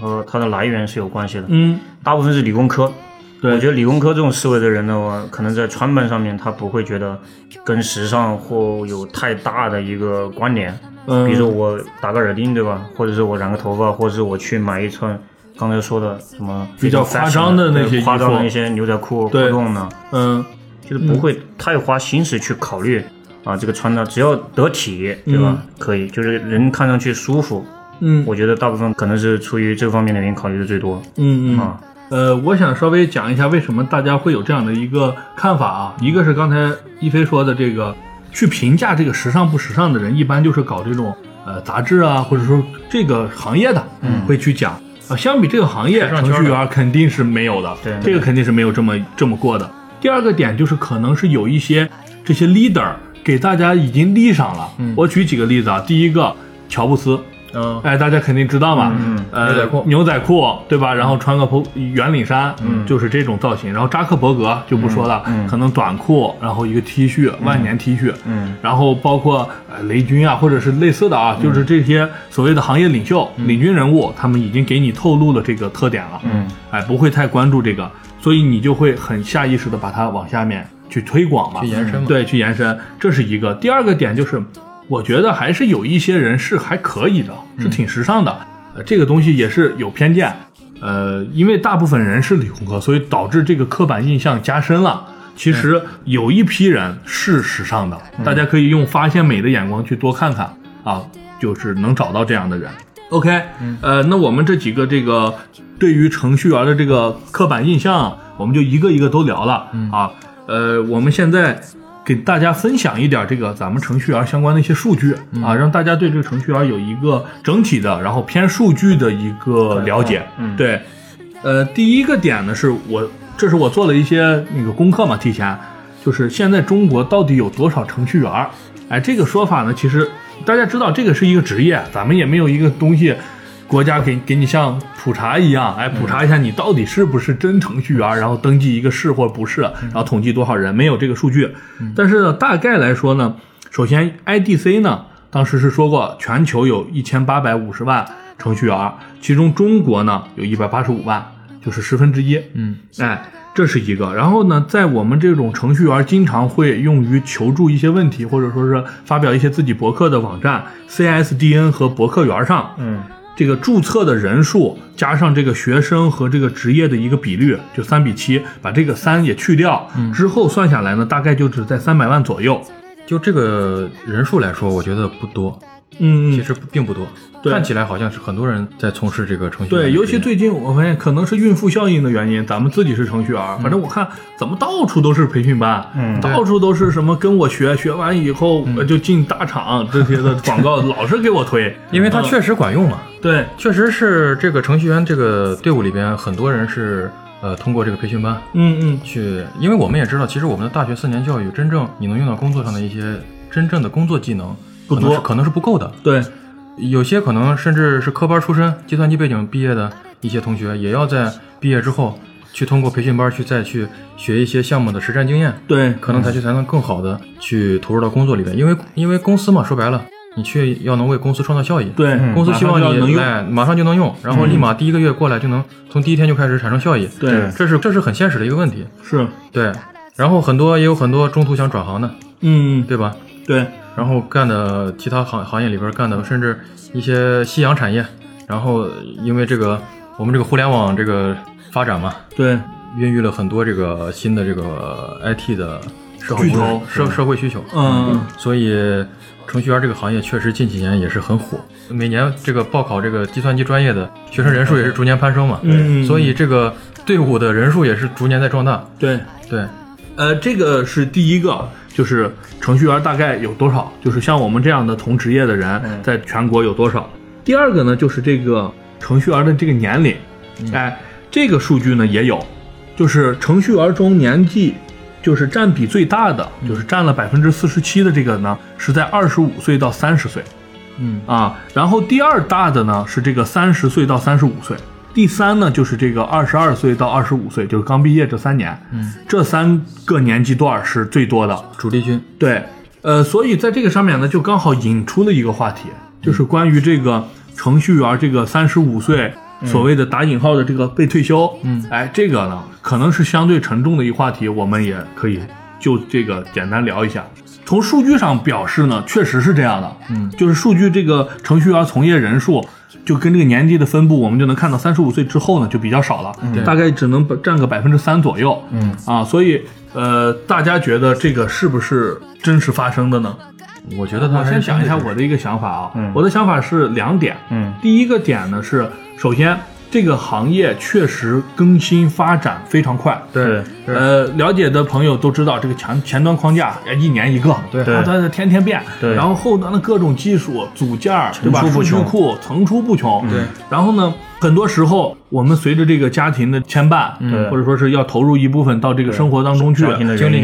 和他的来源是有关系的。嗯，大部分是理工科，对，我觉得理工科这种思维的人呢，我可能在穿扮上面他不会觉得跟时尚或有太大的一个关联。嗯，比如说我打个耳钉，对吧？或者是我染个头发，或者是我去买一串刚才说的什么比较夸张的那些夸张的一些牛仔裤、对裤洞呢，嗯就是不会太花心思去考虑啊这个穿搭，只要得体，对吧？可以，就是人看上去舒服。嗯我觉得大部分可能是出于这方面的原因考虑的最多嗯嗯啊。呃，我想稍微讲一下为什么大家会有这样的一个看法啊。一个是刚才一飞说的这个，去评价这个时尚不时尚的人，一般就是搞这种呃杂志啊，或者说这个行业的，嗯，会去讲啊。相比这个行业，程序员肯定是没有的，对这个肯定是没有这么这么过的。第二个点就是可能是有一些这些 leader 给大家已经立上了。我举几个例子啊，第一个乔布斯，嗯，哎，大家肯定知道嘛，嗯呃，牛仔裤。牛仔裤，对吧？然后穿个头圆领衫，嗯，就是这种造型。然后扎克伯格就不说了，嗯。嗯。可能短裤，然后一个 T 恤，万年 T 恤，嗯，然后包括呃雷军啊，或者是类似的啊，就是这些所谓的行业领袖、领军人物，他们已经给你透露了这个特点了，嗯，哎，不会太关注这个，所以你就会很下意识的把它往下面去推广嘛，去延伸嘛。对，去延伸，这是一个。第二个点就是，我觉得还是有一些人是还可以的，是挺时尚的。呃，这个东西也是有偏见，呃，因为大部分人是理工科，所以导致这个刻板印象加深了。其实有一批人是时尚的，大家可以用发现美的眼光去多看看啊，就是能找到这样的人。OK，呃，那我们这几个这个对于程序员的这个刻板印象，我们就一个一个都聊了、啊。呃，我们现在给大家分享一点这个咱们程序员相关的一些数据、啊，让大家对这个程序员有一个整体的，然后偏数据的一个了解。嗯对，呃，第一个点呢，是我这是我做了一些那个功课嘛，提前就是现在中国到底有多少程序员？哎，这个说法呢，其实大家知道这个是一个职业，咱们也没有一个东西。国家给给你像普查一样，哎，普查一下你到底是不是真程序员，然后登记一个是或不是，然后统计多少人，没有这个数据。但是呢，大概来说呢，首先 IDC 呢，当时是说过全球有一千八百五十万程序员，其中中国呢有一百八十五万，就是十分之一。嗯，哎，这是一个。然后呢，在我们这种程序员经常会用于求助一些问题，或者说是发表一些自己博客的网站 CSDN 和博客园上，嗯，这个注册的人数加上这个学生和这个职业的一个比率，就三比七，把这个三也去掉，之后算下来呢，大概就只在三百万左右。就这个人数来说，我觉得不多，嗯，其实并不多。对。看起来好像是很多人在从事这个程序员对，尤其最近我发现可能是孕妇效应的原因，咱们自己是程序员，反正我看怎么到处都是培训班，嗯到处都是什么跟我学，学完以后呃就进大厂这些的 广告老是给我推，因为它确实管用嘛。对，确实是这个程序员这个队伍里边，很多人是呃通过这个培训班嗯嗯，去，因为我们也知道，其实我们的大学四年教育，真正你能用到工作上的一些真正的工作技能不多。可能是可能是不够的。对，有些可能甚至是科班出身、计算机背景毕业的一些同学，也要在毕业之后去通过培训班去再去学一些项目的实战经验，对，可能才去才能更好的去投入到工作里边。因为因为公司嘛，说白了，你去要能为公司创造效益，对，公司希望马上能用，马上就能用，然后立马第一个月过来就能从第一天就开始产生效益。对，这是这是很现实的一个问题。是，对，然后很多也有很多中途想转行的，嗯，对吧？对，然后干的其他行行业里边干的，甚至一些夕阳产业，然后因为这个我们这个互联网这个发展嘛，对，孕育了很多这个新的这个 IT 的社会需求社社会需求，嗯，所以程序员这个行业确实近几年也是很火，每年这个报考这个计算机专业的学生人数也是逐年攀升嘛，嗯所以这个队伍的人数也是逐年在壮大，对，对，呃，这个是第一个，就是程序员大概有多少，就是像我们这样的同职业的人，在全国有多少。第二个呢，就是这个程序员的这个年龄，哎，这个数据呢也有，就是程序员中年纪就是占比最大的，就是占了百分之四十七的这个呢，是在二十五岁到三十岁。嗯。啊，然后第二大的呢是这个三十岁到三十五岁，第三呢就是这个二十二岁到二十五岁，就是刚毕业这三年，嗯，这三个年纪段是最多的。主力军，对，呃，所以在这个上面呢，就刚好引出了一个话题，就是关于这个程序员这个三十五岁所谓的打引号的这个被退休，嗯。哎，这个呢可能是相对沉重的一个话题，我们也可以就这个简单聊一下。从数据上表示呢，确实是这样的，嗯，就是数据这个程序员从业人数。就跟这个年纪的分布，我们就能看到，三十五岁之后呢，就比较少了，对大概只能占个百分之三左右。嗯啊，所以呃，大家觉得这个是不是真实发生的呢？我觉得他我先讲一下我的一个想法啊，嗯我的想法是两点。嗯第一个点呢是，首先这个行业确实更新发展非常快。对对呃，了解的朋友都知道，这个前前端框架呃一年一个，对它它天天变，对然后后端的各种技术组件儿，对吧？数据库层出不穷，对。然后呢，很多时候我们随着这个家庭的牵绊，对。或者说是要投入一部分到这个生活当中去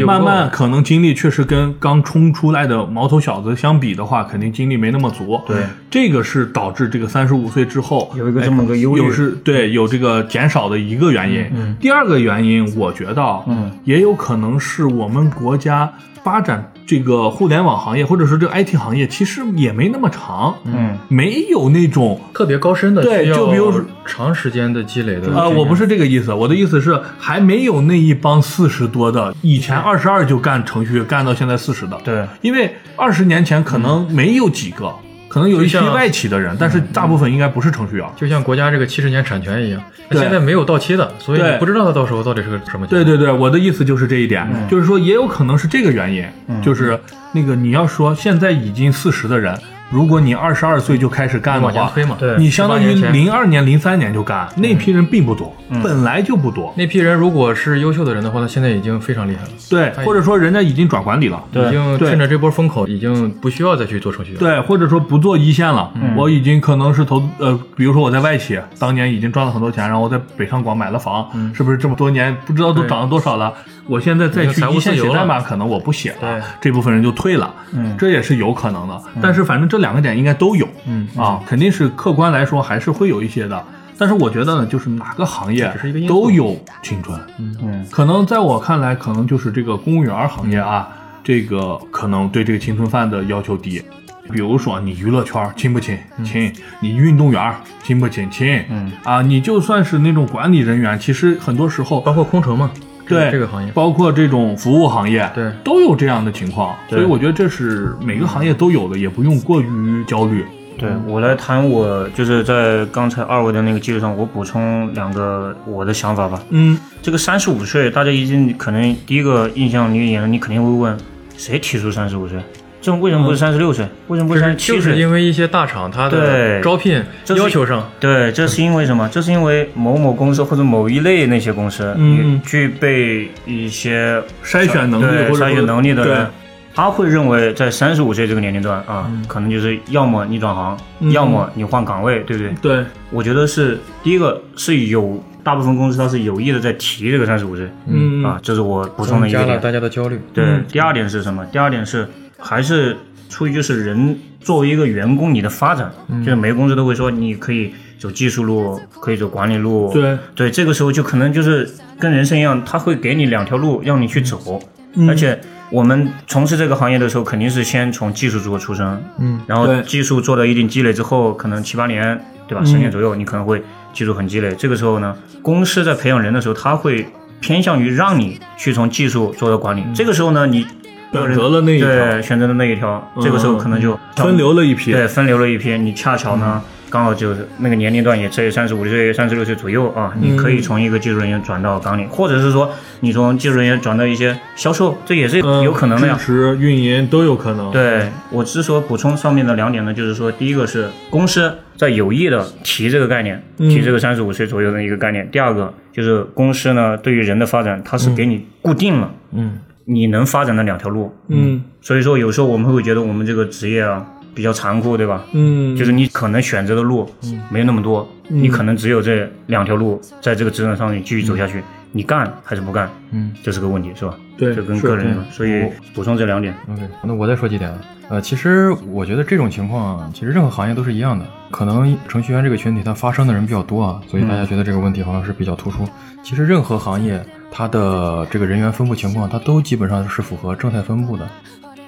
慢慢可能精力确实跟刚冲出来的毛头小子相比的话，肯定精力没那么足。对，这个是导致这个三十五岁之后有一个这么个忧虑。有是对有这个减少的一个原因。第二个原因，我觉得也有可能是我们国家发展这个互联网行业，或者说这个 IT 行业，其实也没那么长，嗯，没有那种。特别高深的，对需要就比如长时间的积累的呃，我不是这个意思，我的意思是还没有那一帮四十多的，以前二十二就干程序，干到现在四十的。对，因为二十年前可能没有几个，可能有一些外企的人，但是大部分应该不是程序员。就像国家这个七十年产权一样，现在没有到期的，所以你不知道他到时候到底是个什么情况。对对对，我的意思就是这一点，就是说也有可能是这个原因，就是那个你要说现在已经四十的人，如果你二十二岁就开始干的话，往前推嘛。对你相当于18年前零二年、零三年就干，那批人并不多，本来就不多。那批人如果是优秀的人的话，他现在已经非常厉害了，对，或者说人家已经转管理了。对已经对趁着这波风口，已经不需要再去做程序员。对，或者说不做一线了，我已经可能是投呃，比如说我在外企，当年已经赚了很多钱，然后我在北上广买了房，是不是这么多年不知道都涨了多少了？我现在再去写代码，可能我不写了，这部分人就退了，嗯这也是有可能的。但是反正这两个点应该都有，嗯啊，肯定是客观来说还是会有一些的。但是我觉得呢，就是哪个行业都有青春，嗯可能在我看来，可能就是这个公务员行业啊，这个可能对这个青春饭的要求低。比如说你娱乐圈亲不亲？亲。你运动员亲不亲？亲。嗯啊，你就算是那种管理人员，其实很多时候包括空乘嘛，这个对这个行业，包括这种服务行业，对都有这样的情况。所以我觉得这是每个行业都有的，也不用过于焦虑。对我来谈我就是在刚才二位的那个基础上，我补充两个我的想法吧。嗯，这个三十五岁，大家一定可能第一个印象你眼你肯定会问，谁提出三十五岁？这为什么不是三十六岁？为什么不是三十七就是岁？因为一些大厂它的对招聘这要求上，对，这是因为什么？这是因为某某公司或者某一类那些公司，嗯具备一些筛选能力或者筛选能力的人对，他会认为在三十五岁这个年龄段啊，可能就是要么你转行，嗯要么你换岗位，对不对？对，我觉得是第一个是有大部分公司它是有意的在提这个三十五岁，嗯啊，这是我补充的一个点。增加了大家的焦虑。对，嗯第二点是什么？第二点是还是出于就是人作为一个员工，你的发展，嗯就是每个公司都会说你可以走技术路，可以走管理路。对，对，这个时候就可能就是跟人生一样，他会给你两条路让你去走，嗯而且。我们从事这个行业的时候，肯定是先从技术做出身，嗯，然后技术做到一定积累之后，可能七八年，对吧？嗯十年左右，你可能会技术很积累。这个时候呢，公司在培养人的时候，他会偏向于让你去从技术做到管理。这个时候呢，你选择了那一条对，选择了那一条，嗯这个时候可能就分流了一批。对，分流了一批。你恰巧呢，嗯刚好就是那个年龄段也在三十五岁、三十六岁左右啊，嗯你可以从一个技术人员转到岗里，或者是说你从技术人员转到一些销售，这也是嗯有可能的呀。支持运营都有可能。，对我之所以补充上面的两点呢，就是说，第一个是公司在有意的提这个概念，嗯提这个三十五岁左右的一个概念；第二个就是公司呢对于人的发展，它是给你固定了，嗯，你能发展的两条路。嗯。所以说，有时候我们会觉得我们这个职业啊比较残酷，对吧？嗯，就是你可能选择的路没有那么多，嗯。你可能只有这两条路，在这个职场上面继续走下去，你干还是不干？嗯，这是个问题，是吧？对这跟个人，所以补充这两点。OK，那我再说几点啊。呃，其实我觉得这种情况啊，其实任何行业都是一样的。可能程序员这个群体它发生的人比较多啊，所以大家觉得这个问题好像是比较突出。其实任何行业它的这个人员分布情况，它都基本上是符合正态分布的。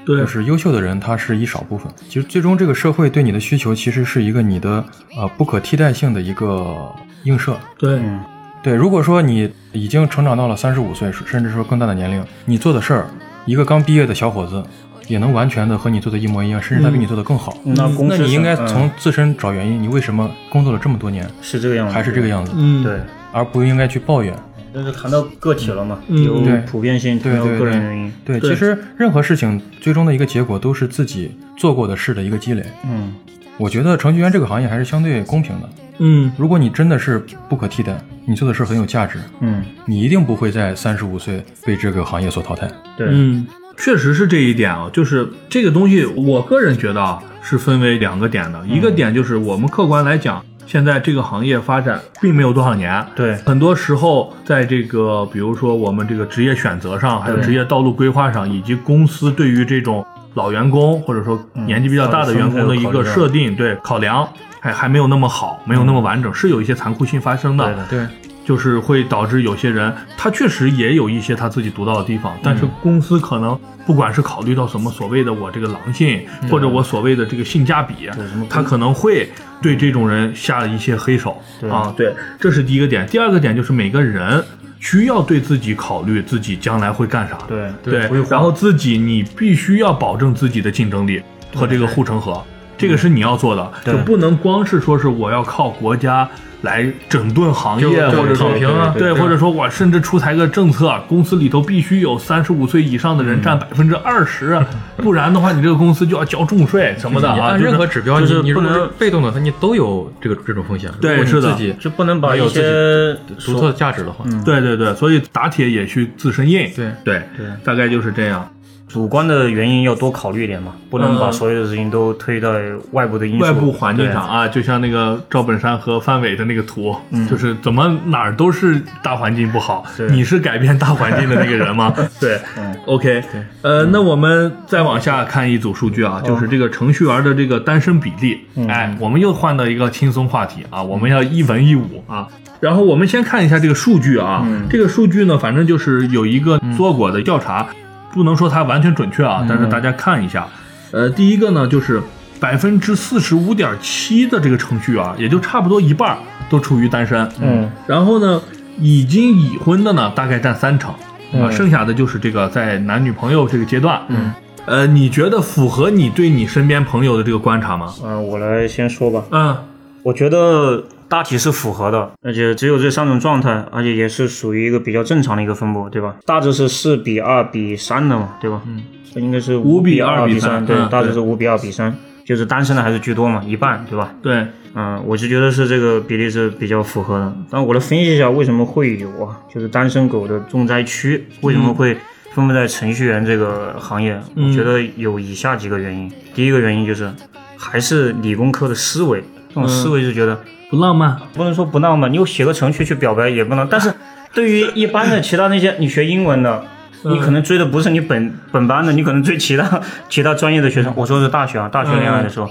对就，是优秀的人，他是一少部分。其实最终这个社会对你的需求，其实是一个你的呃不可替代性的一个映射。对，嗯对，如果说你已经成长到了三十五岁，甚至说更大的年龄，你做的事儿，一个刚毕业的小伙子也能完全的和你做的一模一样，甚至他比你做的更好。那公司那你应该从自身找原因，你为什么工作了这么多年是这个样子，还是这个样子，嗯，对，而不应该去抱怨？但是谈到个体了嘛，嗯有对普遍性，对个人原因。对，对其实任何事情最终的一个结果都是自己做过的事的一个积累。嗯，我觉得程序员这个行业还是相对公平的。嗯如果你真的是不可替代，你做的事很有价值，嗯，你一定不会在三十五岁被这个行业所淘汰。对，嗯，确实是这一点啊，就是这个东西，我个人觉得啊，是分为两个点的，一个点就是我们客观来讲。现在这个行业发展并没有多少年，对很多时候在这个比如说我们这个职业选择上，还有职业道路规划上，以及公司对于这种老员工或者说年纪比较大的员工的一个设定，对考量还还没有那么好，没有那么完整，是有一些残酷性发生的。对就是会导致有些人，他确实也有一些他自己独到的地方，但是公司可能不管是考虑到什么所谓的我这个狼性，或者我所谓的这个性价比他可能会对这种人下一些黑手啊。对，这是第一个点。第二个点就是每个人需要对自己考虑自己将来会干啥。对对然后自己你必须要保证自己的竞争力和这个护城河，这个是你要做的，对。就不能光是说是我要靠国家来整顿行业，或者说躺平啊对，或者说我甚至出台个政策，公司里头必须有三十五岁以上的人占百分之二十，不然的话你这个公司就要交重税什么的啊，你按就是任何指标，就是你你如果不能是被动的，它你都有这个这种风险。对是的就不能把有些独特的价值的话，对对对，所以打铁也需自身硬，对。对对。大概就是这样。主观的原因要多考虑一点嘛，不能把嗯。所有的事情都推到外部的因素、外部环境上啊，就像那个赵本山和范伟的那个图，嗯。就是怎么哪儿都是大环境不好，对。你是改变大环境的那个人吗？对。嗯，OK，呃，那我们再往下看一组数据啊，就是这个程序员的这个单身比例。哎，我们又换到一个轻松话题啊，我们要一文一武啊。然后我们先看一下这个数据啊，这个数据呢，反正就是有一个做过的调查，不能说它完全准确啊，但是大家看一下。呃，第一个呢，就是百分之四十五点七的这个程序啊，也就差不多一半都处于单身。嗯，然后呢，已经已婚的呢，大概占三成，啊，嗯剩下的就是这个在男女朋友这个阶段。嗯，呃，你觉得符合你对你身边朋友的这个观察吗？嗯、我来先说吧。嗯我觉得大体是符合的，而且只有这三种状态，而且也是属于一个比较正常的一个分布，对吧？大致是四比二比三的嘛，对吧？嗯，应该是五比比二比三嗯对大致是五比二比三，就是单身的还是居多嘛，一半，对吧？对，嗯，我是觉得是这个比例是比较符合的。但我来分析一下为什么会有啊，就是单身狗的重灾区为什么会分布在程序员这个行业？嗯我觉得有以下几个原因。第一个原因就是还是理工科的思维，这种思维就觉得、不浪漫。不能说不浪漫，你有写个程序去表白也不能。但是对于一般的其他那些你学英文的。你可能追的不是你本本班的，你可能追其他其他专业的学生。我说的是大学啊，大学恋爱的时候，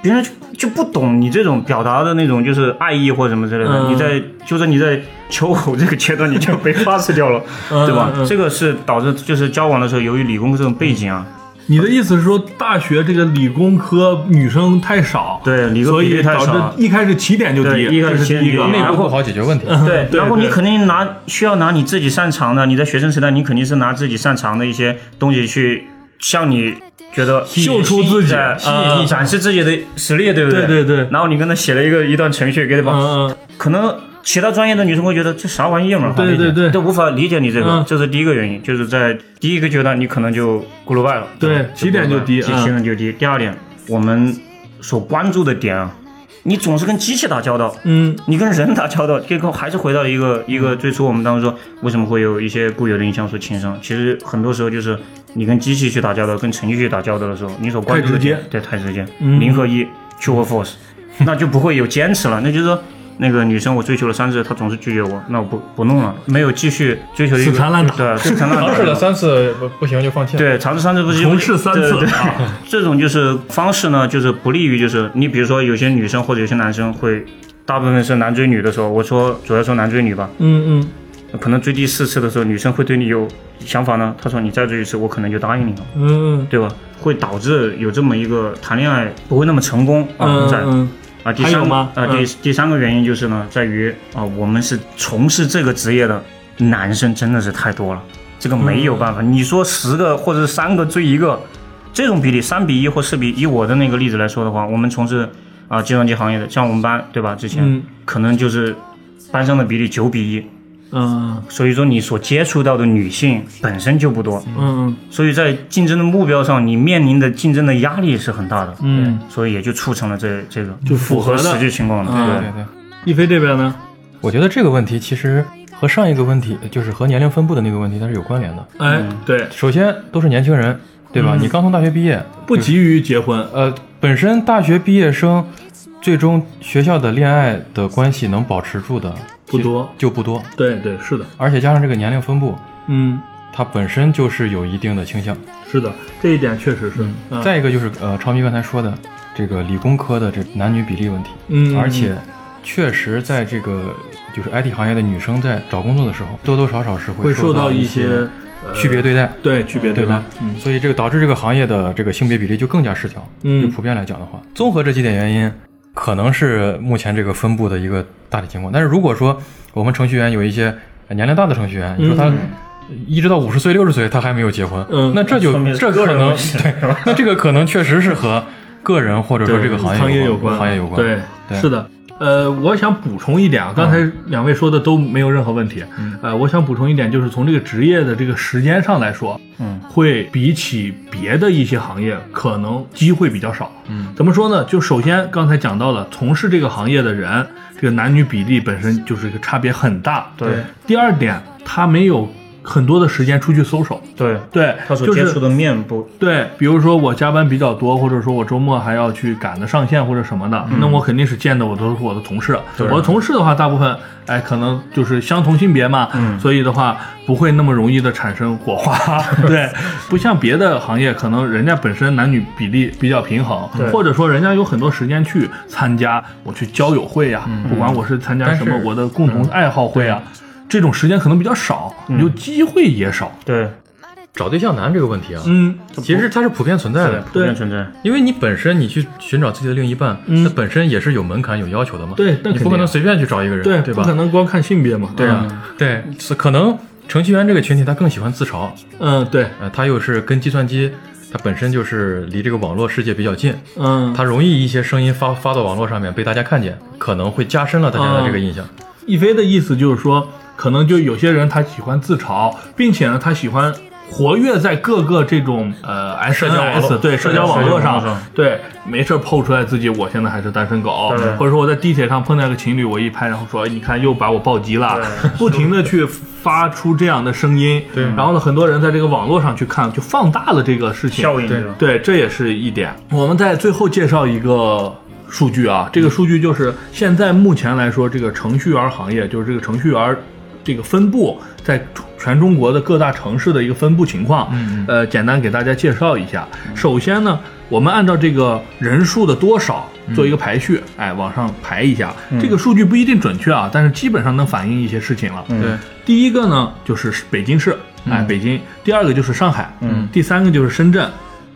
别人就就不懂你这种表达的那种就是爱意或者什么之类的。嗯你在就是你在求偶这个阶段你就被 pass 掉了，对吧？这个是导致就是交往的时候，由于理工这种背景啊，你的意思是说，大学这个理工科女生太少，对理科所比例以导太少致一开始起点就低，一开始这是第一个起点就低啊内部不好解决问题。对，然后你肯定拿需要拿你自己擅长的，你在学生时代你肯定是拿自己擅长的一些东西去向你觉得秀出自己啊展示自己的实力，对不对对对对然后你跟他写了一个一段程序给对方，嗯嗯可能其他专业的女生会觉得这啥玩意儿嘛，对对对。都无法理解你这个，嗯。这是第一个原因，就是在第一个阶段你可能就咕噜拜了，对起点就低起点就低。第二点，我们所关注的点啊，你总是跟机器打交道，嗯。你跟人打交道，最后还是回到了一个一个最初我们当时说为什么会有一些固有的印象说情商，其实很多时候就是你跟机器去打交道，跟程序去打交道的时候，你所关注的点对太直接，嗯。零和一 true or false，那就不会有坚持了，那就是说。那个女生我追求了三次，她总是拒绝我，那我不不弄了，没有继续追求一个死缠烂打对，死缠烂打。尝试了三次不不行就放弃了。对，尝试三次不行重试三次对对啊 这种就是方式呢，就是不利于就是你比如说有些女生或者有些男生会，大部分是男追女的时候，我说主要说男追女吧，嗯嗯可能追第四次的时候，女生会对你有想法呢，她说你再追一次，我可能就答应你了，嗯对吧？会导致有这么一个谈恋爱不会那么成功啊，在嗯嗯啊，第三啊，嗯第第三个原因就是呢，在于啊，我们是从事这个职业的男生真的是太多了，这个没有办法。你说十个或者是三个追一个，这种比例三比一或四比，以我的那个例子来说的话，我们从事啊计算机行业的，像我们班对吧？之前、嗯可能就是班上的比例九比一，嗯所以说你所接触到的女性本身就不多，嗯所以在竞争的目标上，你面临的竞争的压力是很大的。嗯，所以也就促成了这这个就符合的实际情况的，嗯对对对，一飞这边呢？我觉得这个问题其实和上一个问题，就是和年龄分布的那个问题，它是有关联的。哎，对，首先都是年轻人，对吧？嗯。你刚从大学毕业，不急于结婚，呃，本身大学毕业生最终学校的恋爱的关系能保持住的不多就不多，对对是的，而且加上这个年龄分布，嗯，它本身就是有一定的倾向。是的，这一点确实是。嗯再一个就是呃，超迷刚才说的这个理工科的这男女比例问题，嗯，而且确实在这个就是 IT 行业的女生在找工作的时候，多多少少是会受受到一些呃区别对待。对区别吧对待？？嗯，所以这个导致这个行业的这个性别比例就更加失调。嗯就普遍来讲的话，综合这几点原因，可能是目前这个分布的一个大体情况。但是如果说我们程序员有一些年龄大的程序员，你说他嗯一直到五十岁、六十岁他还没有结婚，嗯那这就这可能对，那这个可能确实是和个人或者说这个行业行业有关，关，行业有关。对，对是的。呃，我想补充一点啊，刚才两位说的都没有任何问题。呃，我想补充一点，就是从这个职业的这个时间上来说，嗯，会比起别的一些行业，可能机会比较少。嗯，怎么说呢？就首先刚才讲到了，从事这个行业的人，这个男女比例本身就是一个差别很大。对第二点，他没有很多的时间出去搜手。对，对，他所就是接触的面部，对，比如说我加班比较多，或者说我周末还要去赶着上线或者什么的，那我肯定是见的我都是我的同事。我的同事的话，大部分哎可能就是相同性别嘛，所以的话不会那么容易的产生火花。对，不像别的行业，可能人家本身男女比例比较平衡，或者说人家有很多时间去参加我去交友会呀、不管我是参加什么我的共同爱好会啊。这种时间可能比较少，你就机会也少。对，找对象难这个问题啊，嗯，其实它是普遍存在的。普遍存在。因为你本身你去寻找自己的另一半，嗯那本身也是有门槛、有要求的嘛。对那你不可能随便去找一个人，对对吧不可？能光看性别嘛。对啊，对，可能程序员这个群体他更喜欢自嘲，嗯，对，呃，他又是跟计算机，它本身就是离这个网络世界比较近，嗯，它容易一些声音发发到网络上面被大家看见，可能会加深了大家的这个印象。一飞的意思就是说，可能就有些人他喜欢自嘲，并且呢，他喜欢活跃在各个这种呃 S 社交网 S 络对社交网络上。对，没事儿抛出来自己我现在还是单身狗，或者说我在地铁上碰到一个情侣，我一拍，然后说你看又把我暴击了，不停的去发出这样的声音，对。然后呢，很多人在这个网络上去看，就放大了这个事情，对效应。是吧对，这也是一点。我们在最后介绍一个数据啊，这个数据就是现在目前来说，这个程序员行业，就是这个程序员这个分布在全中国的各大城市的一个分布情况。嗯呃，简单给大家介绍一下。首先呢，我们按照这个人数的多少做一个排序，哎，往上排一下。这个数据不一定准确啊，但是基本上能反映一些事情了。嗯。对，第一个呢就是北京市，哎，北京；第二个就是上海，嗯。第三个就是深圳，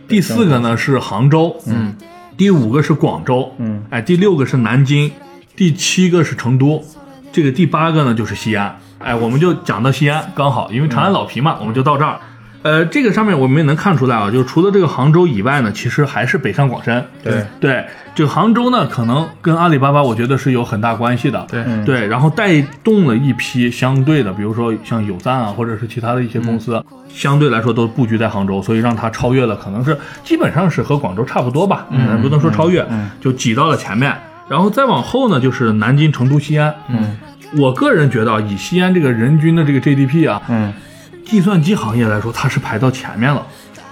第四个呢是杭州，嗯，第五个是广州，嗯，哎，第六个是南京，第七个是成都，这个第八个呢就是西安，哎，我们就讲到西安刚好，因为长安老皮嘛，我们就到这儿。呃，这个上面我们也能看出来啊，就是除了这个杭州以外呢，其实还是北上广深。对对，就杭州呢，可能跟阿里巴巴我觉得是有很大关系的。对然后带动了一批相对的，比如说像有赞啊，或者是其他的一些公司，相对来说都布局在杭州，所以让它超越了，可能是基本上是和广州差不多吧，嗯，不能说超越，就挤到了前面。然后再往后呢，就是南京、成都、西安。嗯我个人觉得啊，以西安这个人均的这个 GDP 啊，嗯。计算机行业来说，它是排到前面了。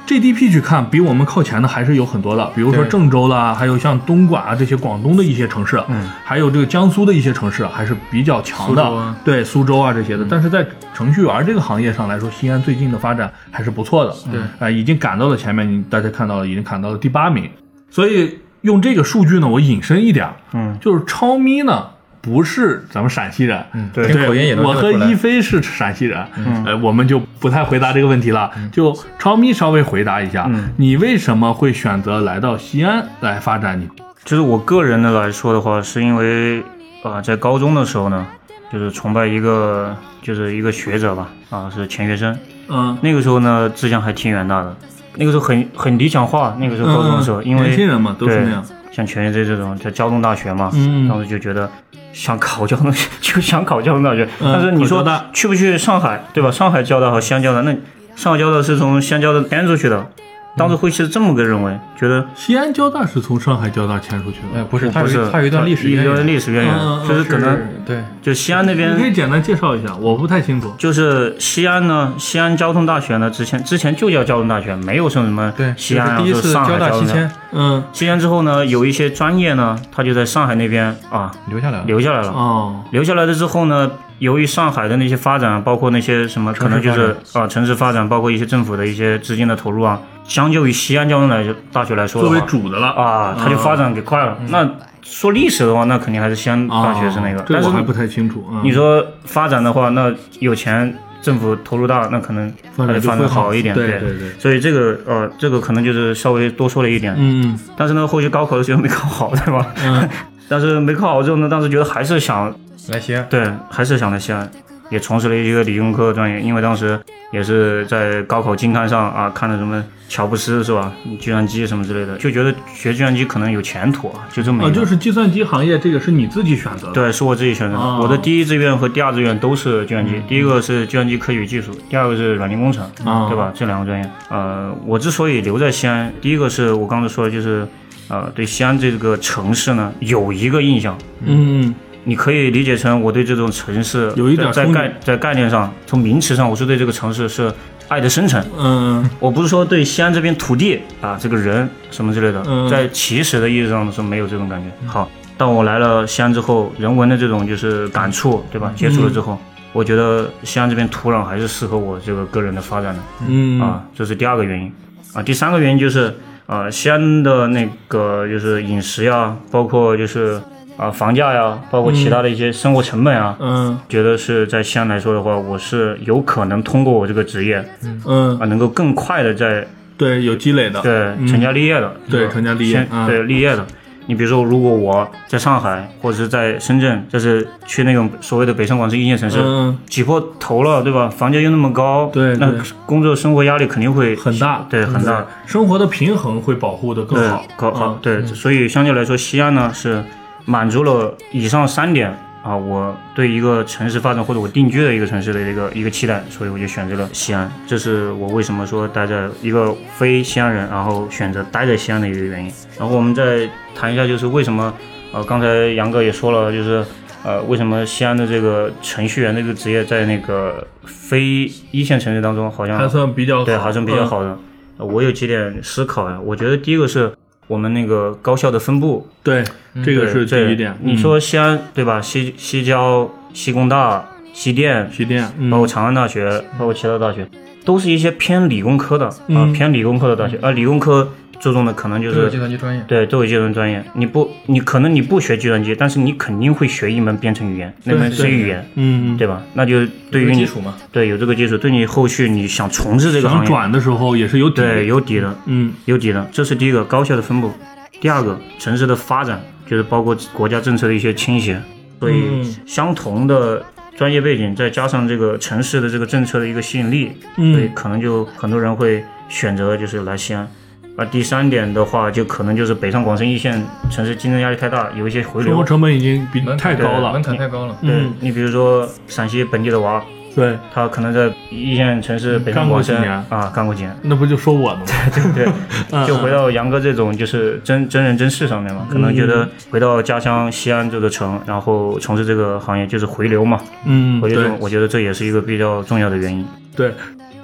GDP 去看，比我们靠前的还是有很多的，比如说郑州啦，还有像东莞啊这些广东的一些城市，嗯，还有这个江苏的一些城市还是比较强的，苏啊。对苏州啊这些的。但是在程序员这个行业上来说，西安最近的发展还是不错的，对。啊、已经赶到了前面，你大家看到了，已经赶到了第八名。所以用这个数据呢，我引申一点，嗯，就是超咪呢不是咱们陕西人，嗯，对听口音也能我和一飞是陕西人，嗯呃，我们就不太回答这个问题了。就超咪稍微回答一下，嗯你为什么会选择来到西安来发展你？就是我个人的来说的话，是因为呃、在高中的时候呢，就是崇拜一个就是一个学者吧，啊，是钱学森。嗯，那个时候呢，志向还挺远大的，那个时候很很理想化。那个时候高中的时候，因为嗯年轻人嘛都是那样，像钱学森这种在交通大学嘛，嗯当时就觉得想考交通，就想考交通大学。嗯但是你说去不去上海，对吧？上海交大和西安交大，那上海交大是从西安交大编出去的，当时会是这么个认为，觉得西安交大是从上海交大迁出去哎，的。不是，它不是它有一段历史渊源，历史渊源，嗯嗯就是可能对，就西安那边你可以。简单介绍一下，我不太清楚。就是西安呢，西安交通大学呢，之前之前就叫交通大学，没有说什么对，西安啊，就是第一次说上海交大西迁嗯，西迁之后呢，有一些专业呢，它就在上海那边啊留下来了，留下来了。哦，留下来了之后呢，由于上海的那些发展，包括那些什么，可能就是啊城市发展，包括一些政府的一些资金的投入啊，相较于西安交通来大学来说的作，为主的了。啊，它就发展给快了。那说历史的话，那肯定还是西安大学是那个，但是我还不太清楚。嗯。你说发展的话，那有钱，政府投入大，那可能发展发展好。一点，对对。对，所以这个呃，这个可能就是稍微多说了一点，嗯但是呢，后续高考的时候没考好，对吧？嗯。但是没考好之后呢，当时觉得还是想来西安，对，还是想来西安，也从事了一个理工科专业，因为当时也是在高考金刊上啊看了什么乔布斯是吧，计算机什么之类的，就觉得学计算机可能有前途啊，就这么一啊，个。就是计算机行业，这个是你自己选择的。，对，是我自己选择的。哦我的第一志愿和第二志愿都是计算机，第一个是计算机科学与技术，第二个是软件工程，哦对吧？这两个专业。呃，我之所以留在西安，第一个是我刚才说的，就是呃，对西安这个城市呢有一个印象，嗯你可以理解成我对这种城市有一点在概在概念上，从名词上，我是对这个城市是爱的深沉。嗯我不是说对西安这边土地啊，这个人什么之类的，嗯在起始的意义上是没有这种感觉。好，当我来了西安之后，人文的这种就是感触，对吧？接触了之后，我觉得西安这边土壤还是适合我这个个人的发展的。嗯啊，这是第二个原因啊。第三个原因就是，呃，西安的那个就是饮食呀，包括就是啊房价呀，包括其他的一些生活成本啊，嗯觉得是在西安来说的话，我是有可能通过我这个职业嗯啊，，能够更快的在对，有积累的，对成家立业的，对成家立业对立业的。你比如说，如果我在上海或者是在深圳，就是去那种所谓的北上广深一线城市，嗯，挤破头了，对吧？房价又那么高，对那工作生活压力肯定会很大，对，很大。生活的平衡会保护的更好，，更好嗯，对，所以相对来说，西安呢是满足了以上三点啊，我对一个城市发展或者我定居的一个城市的一个一个期待，所以我就选择了西安。这是我为什么说待在一个非西安人，然后选择待在西安的一个原因。然后我们再谈一下，就是为什么，呃，刚才杨哥也说了，就是。呃，为什么西安的这个程序员这个职业在那个非一线城市当中好像还算比较好对，还算比较嗯好的。呃我有几点思考呀，我觉得第一个是我们那个高校的分布，对，这个是第对一点。你说西安对吧？西西交、西工大、西电嗯，西电，嗯包括长安大学，包括其他大学，都是一些偏理工科的啊嗯，偏理工科的大学。啊，理工科注重的可能就都有计是算机专业。对都有计算机专业。你不，你可能你不学计算机，但是你肯定会学一门编程语言，那门对 C 语言，嗯，对吧？那就对于你有个基础嘛，对有这个基础，对你后续你想从事这个行业，想转的时候也是有底，对有底的。嗯有底的，这是第一个高校的分布。第二个，城市的发展就是包括国家政策的一些倾斜，所以嗯相同的专业背景，再加上这个城市的这个政策的一个吸引力，所以嗯可能就很多人会选择就是来西安。而第三点的话，就可能就是北上广深一线城市竞争压力太大，有一些回流。生活成本已经比门槛太高了门，槛太高了。对嗯你比如说陕西本地的娃，对，他可能在一线城市北上广深干过几年啊干过几年，那不就说我的吗？对，嗯就回到杨哥这种就是真真人真事上面嘛，可能觉得回到家乡西安这个城，然后从事这个行业就是回流嘛，嗯，对回流，我觉得这也是一个比较重要的原因。对。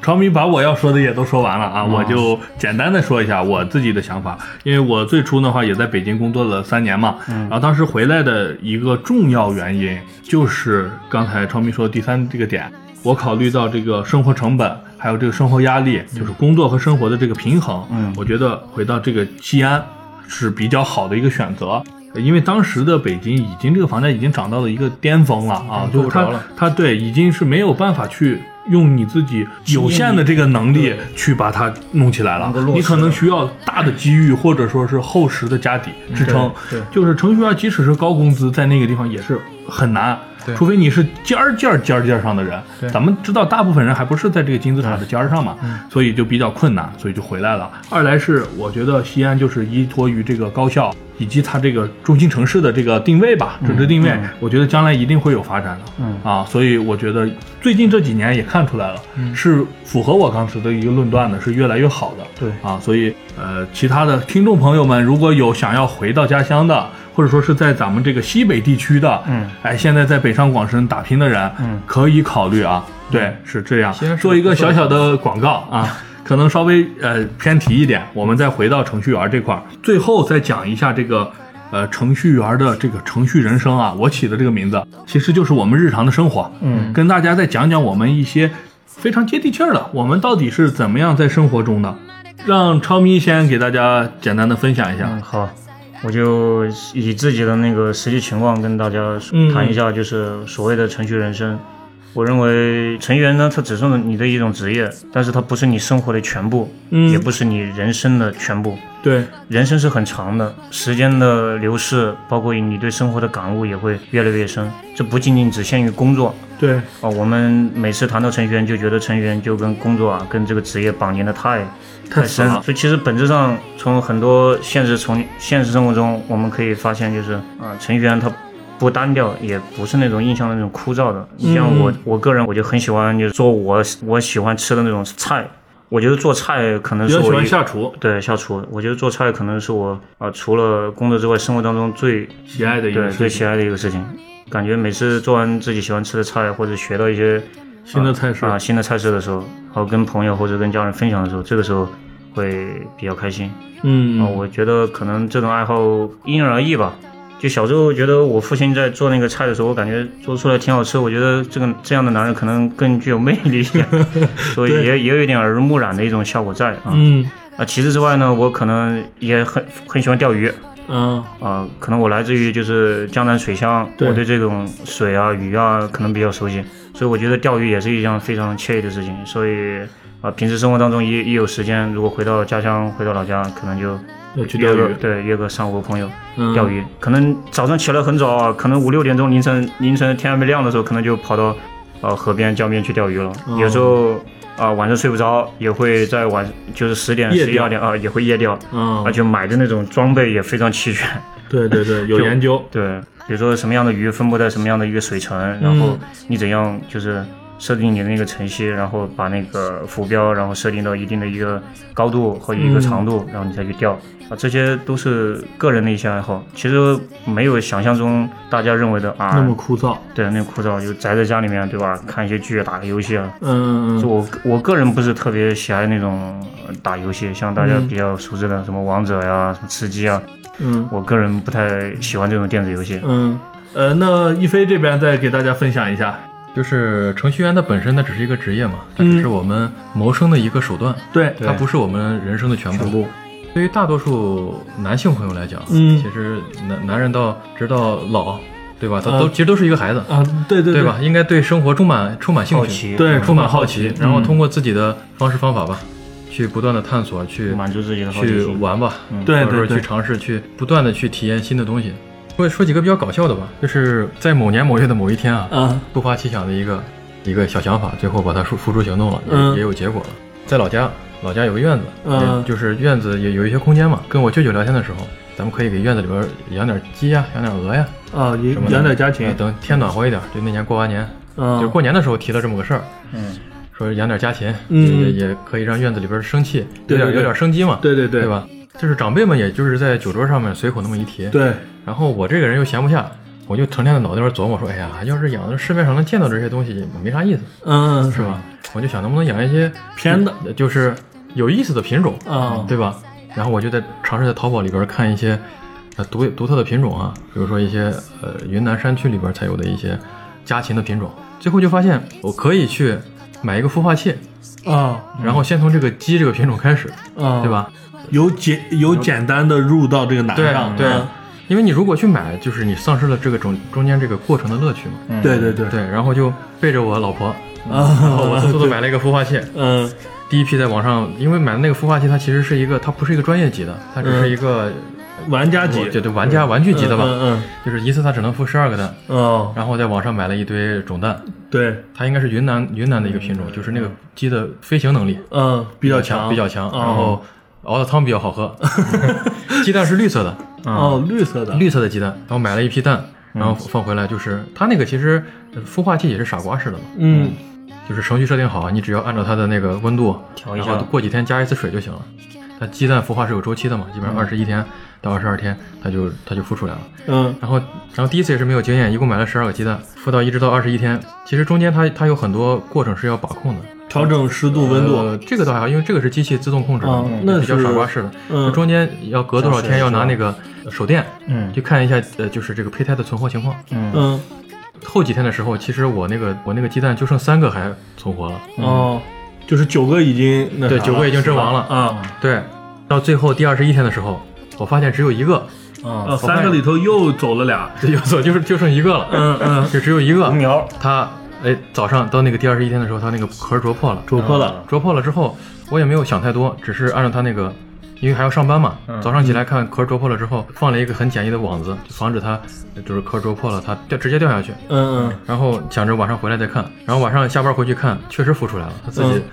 超迷把我要说的也都说完了啊，哦我就简单的说一下我自己的想法，因为我最初的话也在北京工作了三年嘛，然后当时回来的一个重要原因就是刚才超迷说的第三这个点，我考虑到这个生活成本，还有这个生活压力，就是工作和生活的这个平衡，嗯。我觉得回到这个西安是比较好的一个选择。因为当时的北京已经这个房价已经涨到了一个巅峰了啊，嗯就是它它对已经是没有办法去用你自己有限的这个能力去把它弄起来了你可能需要大的机遇或者说是厚实的家底支撑。就是程序员即使是高工资，在那个地方也是很难。对。除非你是尖儿尖儿尖儿尖儿上的人对，咱们知道大部分人还不是在这个金字塔的尖儿上嘛，嗯。所以就比较困难，所以就回来了。二来是我觉得西安就是依托于这个高校以及它这个中心城市的这个定位吧，政治定位，我觉得将来一定会有发展的。嗯。啊，所以我觉得最近这几年也看出来了，是符合我刚才的一个论断的，是越来越好的。对。啊，所以呃，其他的听众朋友们，如果有想要回到家乡的，或者说是在咱们这个西北地区的，嗯，哎，现在在北上广深打拼的人，嗯可以考虑啊。对，是这样西安。是做一个小小的广告啊，可能稍微呃偏题一点，我们再回到程序员这块儿，最后再讲一下这个。呃，程序员的这个程序人生啊，我起的这个名字，其实就是我们日常的生活。嗯，跟大家再讲讲我们一些非常接地气儿的，我们到底是怎么样在生活中的。让超咪先给大家简单的分享一下。嗯，好，我就以自己的那个实际情况跟大家嗯谈一下，就是所谓的程序人生。我认为程序员呢，它只是你的一种职业，但是它不是你生活的全部，嗯也不是你人生的全部。对，人生是很长的，时间的流逝，包括你对生活的感悟也会越来越深。这不仅仅只限于工作对，哦。我们每次谈到程序员，就觉得程序员就跟工作啊，跟这个职业绑定的太太深了。所以其实本质上，从很多现实从现实生活中，我们可以发现，就是啊、程序员他不单调，也不是那种印象的那种枯燥的。你像我，我个人我就很喜欢就是做我我喜欢吃的那种菜。我觉得做菜可能是我喜欢下厨，对下厨，我觉得做菜可能是我啊、除了工作之外，生活当中最喜爱的一个最喜爱的一个事情。感觉每次做完自己喜欢吃的菜，或者学到一些新的菜式啊、新的菜式的时候，然后跟朋友或者跟家人分享的时候，这个时候会比较开心。嗯，啊，我觉得可能这种爱好因人而异吧。就小时候觉得我父亲在做那个菜的时候，我感觉做出来挺好吃。我觉得这个这样的男人可能更具有魅力一点，所以也也有一点耳濡目染的一种效果在啊。嗯啊，其次之外呢，我可能也很很喜欢钓鱼嗯啊、可能我来自于就是江南水乡，对我对这种水啊、鱼啊可能比较熟悉，所以我觉得钓鱼也是一项非常惬意的事情。所以啊、平时生活当中一一有时间，如果回到家乡、回到老家，可能就要去钓鱼，对约个三五个朋友嗯钓鱼。可能早上起来很早啊，可能五六点钟凌晨凌晨天还没亮的时候，可能就跑到呃河边江边去钓鱼了。哦有时候啊、晚上睡不着，也会在晚就是十点十一二点啊、也会夜钓。嗯而，且买的那种装备也非常齐全。对对对，有研究，对，比如说什么样的鱼分布在什么样的一个水层，然后你怎样就是设定你的那个晨曦，然后把那个浮标，然后设定到一定的一个高度和一个长度，然后你再去钓啊，这些都是个人的一些爱好，其实没有想象中大家认为的啊那么枯燥，对那么枯燥，就宅在家里面对吧，看一些剧啊，打个游戏啊。嗯嗯嗯。就我我个人不是特别喜爱那种呃打游戏，像大家嗯比较熟知的什么王者呀、什么吃鸡啊，嗯。我个人不太喜欢这种电子游戏。嗯，呃，那一飞这边再给大家分享一下，就是程序员它本身它只是一个职业嘛，它只是我们谋生的一个手段，对，它不是我们人生的全部。对。于大多数男性朋友来讲，嗯。其实男男人到直到老，对吧？他嗯都其实都是一个孩子，啊，对对对吧？？应该对生活充满充满兴趣，对，充满好奇，然后嗯通过自己的方式方法吧，去不断的探索，去满足自己的好奇去。玩吧，对对对或者说去，尝试，去不断的去体验新的东西。说说几个比较搞笑的吧，就是在某年某月的某一天啊，嗯，突发奇想的一个一个小想法，最后把它付付诸行动了，也、嗯也有结果了。在老家，老家有个院子，嗯也就是院子也有一些空间嘛。跟我舅舅聊天的时候，咱们可以给院子里边养点鸡呀、养点鹅呀啊，养点家禽哎，等天暖和一点，就那年过完年，嗯，就过年的时候提了这么个事儿，嗯，说养点家禽，嗯也可以让院子里边生气，有点有点生机嘛，对对对对？吧？就是长辈们也就是在酒桌上面随口那么一提，对，然后我这个人又闲不下，我就成天在脑袋里边琢磨说，哎呀，要是养的市面上能见到这些东西，没啥意思，嗯，是吧？我就想能不能养一些偏的，就是有意思的品种，啊，对吧？然后我就在尝试在淘宝里边看一些呃独独特的品种啊，比如说一些呃云南山区里边才有的一些家禽的品种，最后就发现我可以去买一个孵化器，啊然后先从这个鸡这个品种开始，啊，对？吧？有简有简单的入到这个难对上，对嗯，因为你如果去买，就是你丧失了这个中中间这个过程的乐趣嘛。嗯对对对，对，然后就背着我老婆，然后啊，我偷偷的买了一个孵化器。嗯第一批在网上，因为买的那个孵化器，它其实是一个，它不是一个专业级的，它只是一个玩家级，对对玩家玩具级的吧，嗯嗯就是一次他只能孵十二个蛋。嗯哦，然后在网上买了一堆种蛋，对，它应该是云南云南的一个品种，就是那个鸡的飞行能力嗯，比较强，比较强，哦。然后熬的汤比较好喝。鸡蛋是绿色的，哦，绿色的，绿色的鸡蛋，然后买了一批蛋，然后放回来，就是它那个其实呃孵化器也是傻瓜式的嘛，嗯。就是程序设定好，你只要按照它的那个温度调一下。然后过几天加一次水就行了。它鸡蛋孵化是有周期的嘛，基本上二十一天到二十二天，它就它就孵出来了。嗯然后然后第一次也是没有经验，一共买了十二个鸡蛋，孵到一直到二十一天，其实中间它它有很多过程是要把控的。调整湿度温度，呃，这个倒还好，因为这个是机器自动控制的，哦那比较傻瓜式的。嗯中间要隔多少天要拿那个手电嗯去看一下，呃，就是这个胚胎的存活情况。嗯嗯后几天的时候，其实我那个我那个鸡蛋就剩三个还存活了，哦，就是九个已经那对九个已经阵亡了啊对，到最后第二十一天的时候，我发现只有一个，啊，啊，三个里头又走了俩，又走，就是就剩一个了，嗯嗯，就只有一个。红。苗它哎，早上到那个第二十一天的时候，它那个壳啄破了，啄破了，啄破了之后，我也没有想太多，只是按照它那个，因为还要上班嘛，早上起来看壳啄破了之后，放了一个很简易的网子，就防止它就是壳啄破了，它掉直接掉下去。嗯嗯。然后想着晚上回来再看，然后晚上下班回去看，确实孵出来了，它自己嗯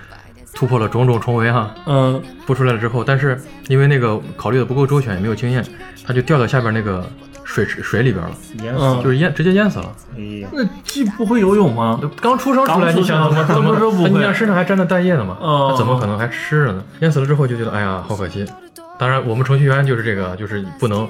突破了种种重围哈。嗯孵出来了之后，但是因为那个考虑的不够周全，也没有经验，它就掉到下边那个水池水里边了，淹死就是淹直接淹死了。哎呀那鸡不会游泳吗？刚出生出来，你想 生怎么怎么说不会你想身上还沾着蛋液呢嘛？哦那怎么可能还湿着呢？淹死了之后就觉得哎呀好可惜。当然，我们程序员就是这个，就是不能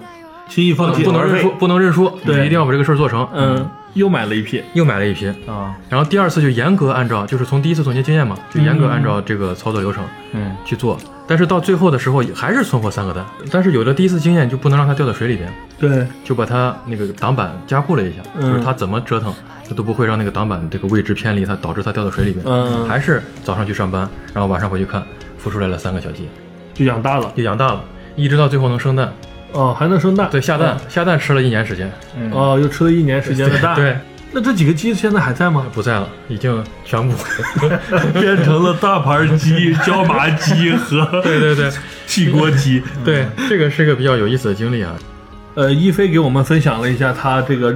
轻易放弃，不能认输，不能认输，对一定要把这个事儿做成。嗯，又买了一批，又买了一批，啊然后第二次就严格按照，就是从第一次总结经验嘛，就严格按照这个操作流程嗯去做。但是到最后的时候还是存活三个蛋，但是有了第一次经验就不能让它掉到水里边，对，就把它那个挡板加固了一下，嗯就是它怎么折腾，它都不会让那个挡板这个位置偏离，它导致它掉到水里边。嗯还是早上去上班，然后晚上回去看，孵出来了三个小鸡，就养大了。就养大了，一直到最后能生蛋。哦，还能生蛋，对，下蛋，下蛋吃了一年时间，哦，又吃了一年时间的蛋，对，那这几个鸡现在还在吗？不在了，已经全部 变成了大盘鸡、椒麻鸡和对对对 汽锅鸡。对，这个是个比较有意思的经历啊。呃，一飞给我们分享了一下他这个，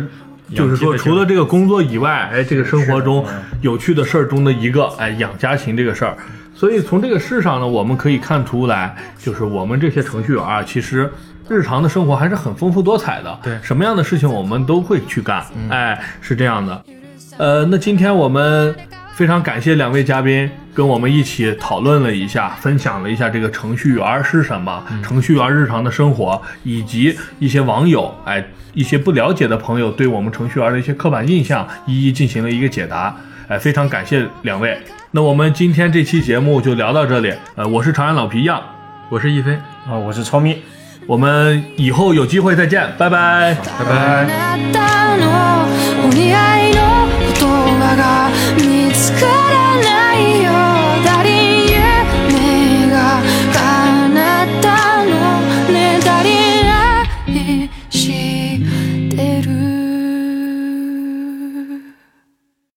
就是说除了这个工作以外，哎，这个生活中有趣的事儿中的一个，哎，养家禽这个事儿。所以从这个事上呢，我们可以看出来，就是我们这些程序员啊，其实日常的生活还是很丰富多彩的。对，什么样的事情我们都会去干。哎，是这样的。呃，那今天我们非常感谢两位嘉宾跟我们一起讨论了一下，分享了一下这个程序员是什么，程序员日常的生活，以及一些网友哎一些不了解的朋友对我们程序员的一些刻板印象，一一进行了一个解答。哎，非常感谢两位。那我们今天这期节目就聊到这里。呃，我是长安老皮样，我是一飞，啊，我是超咪，我们以后有机会再见拜拜。拜拜。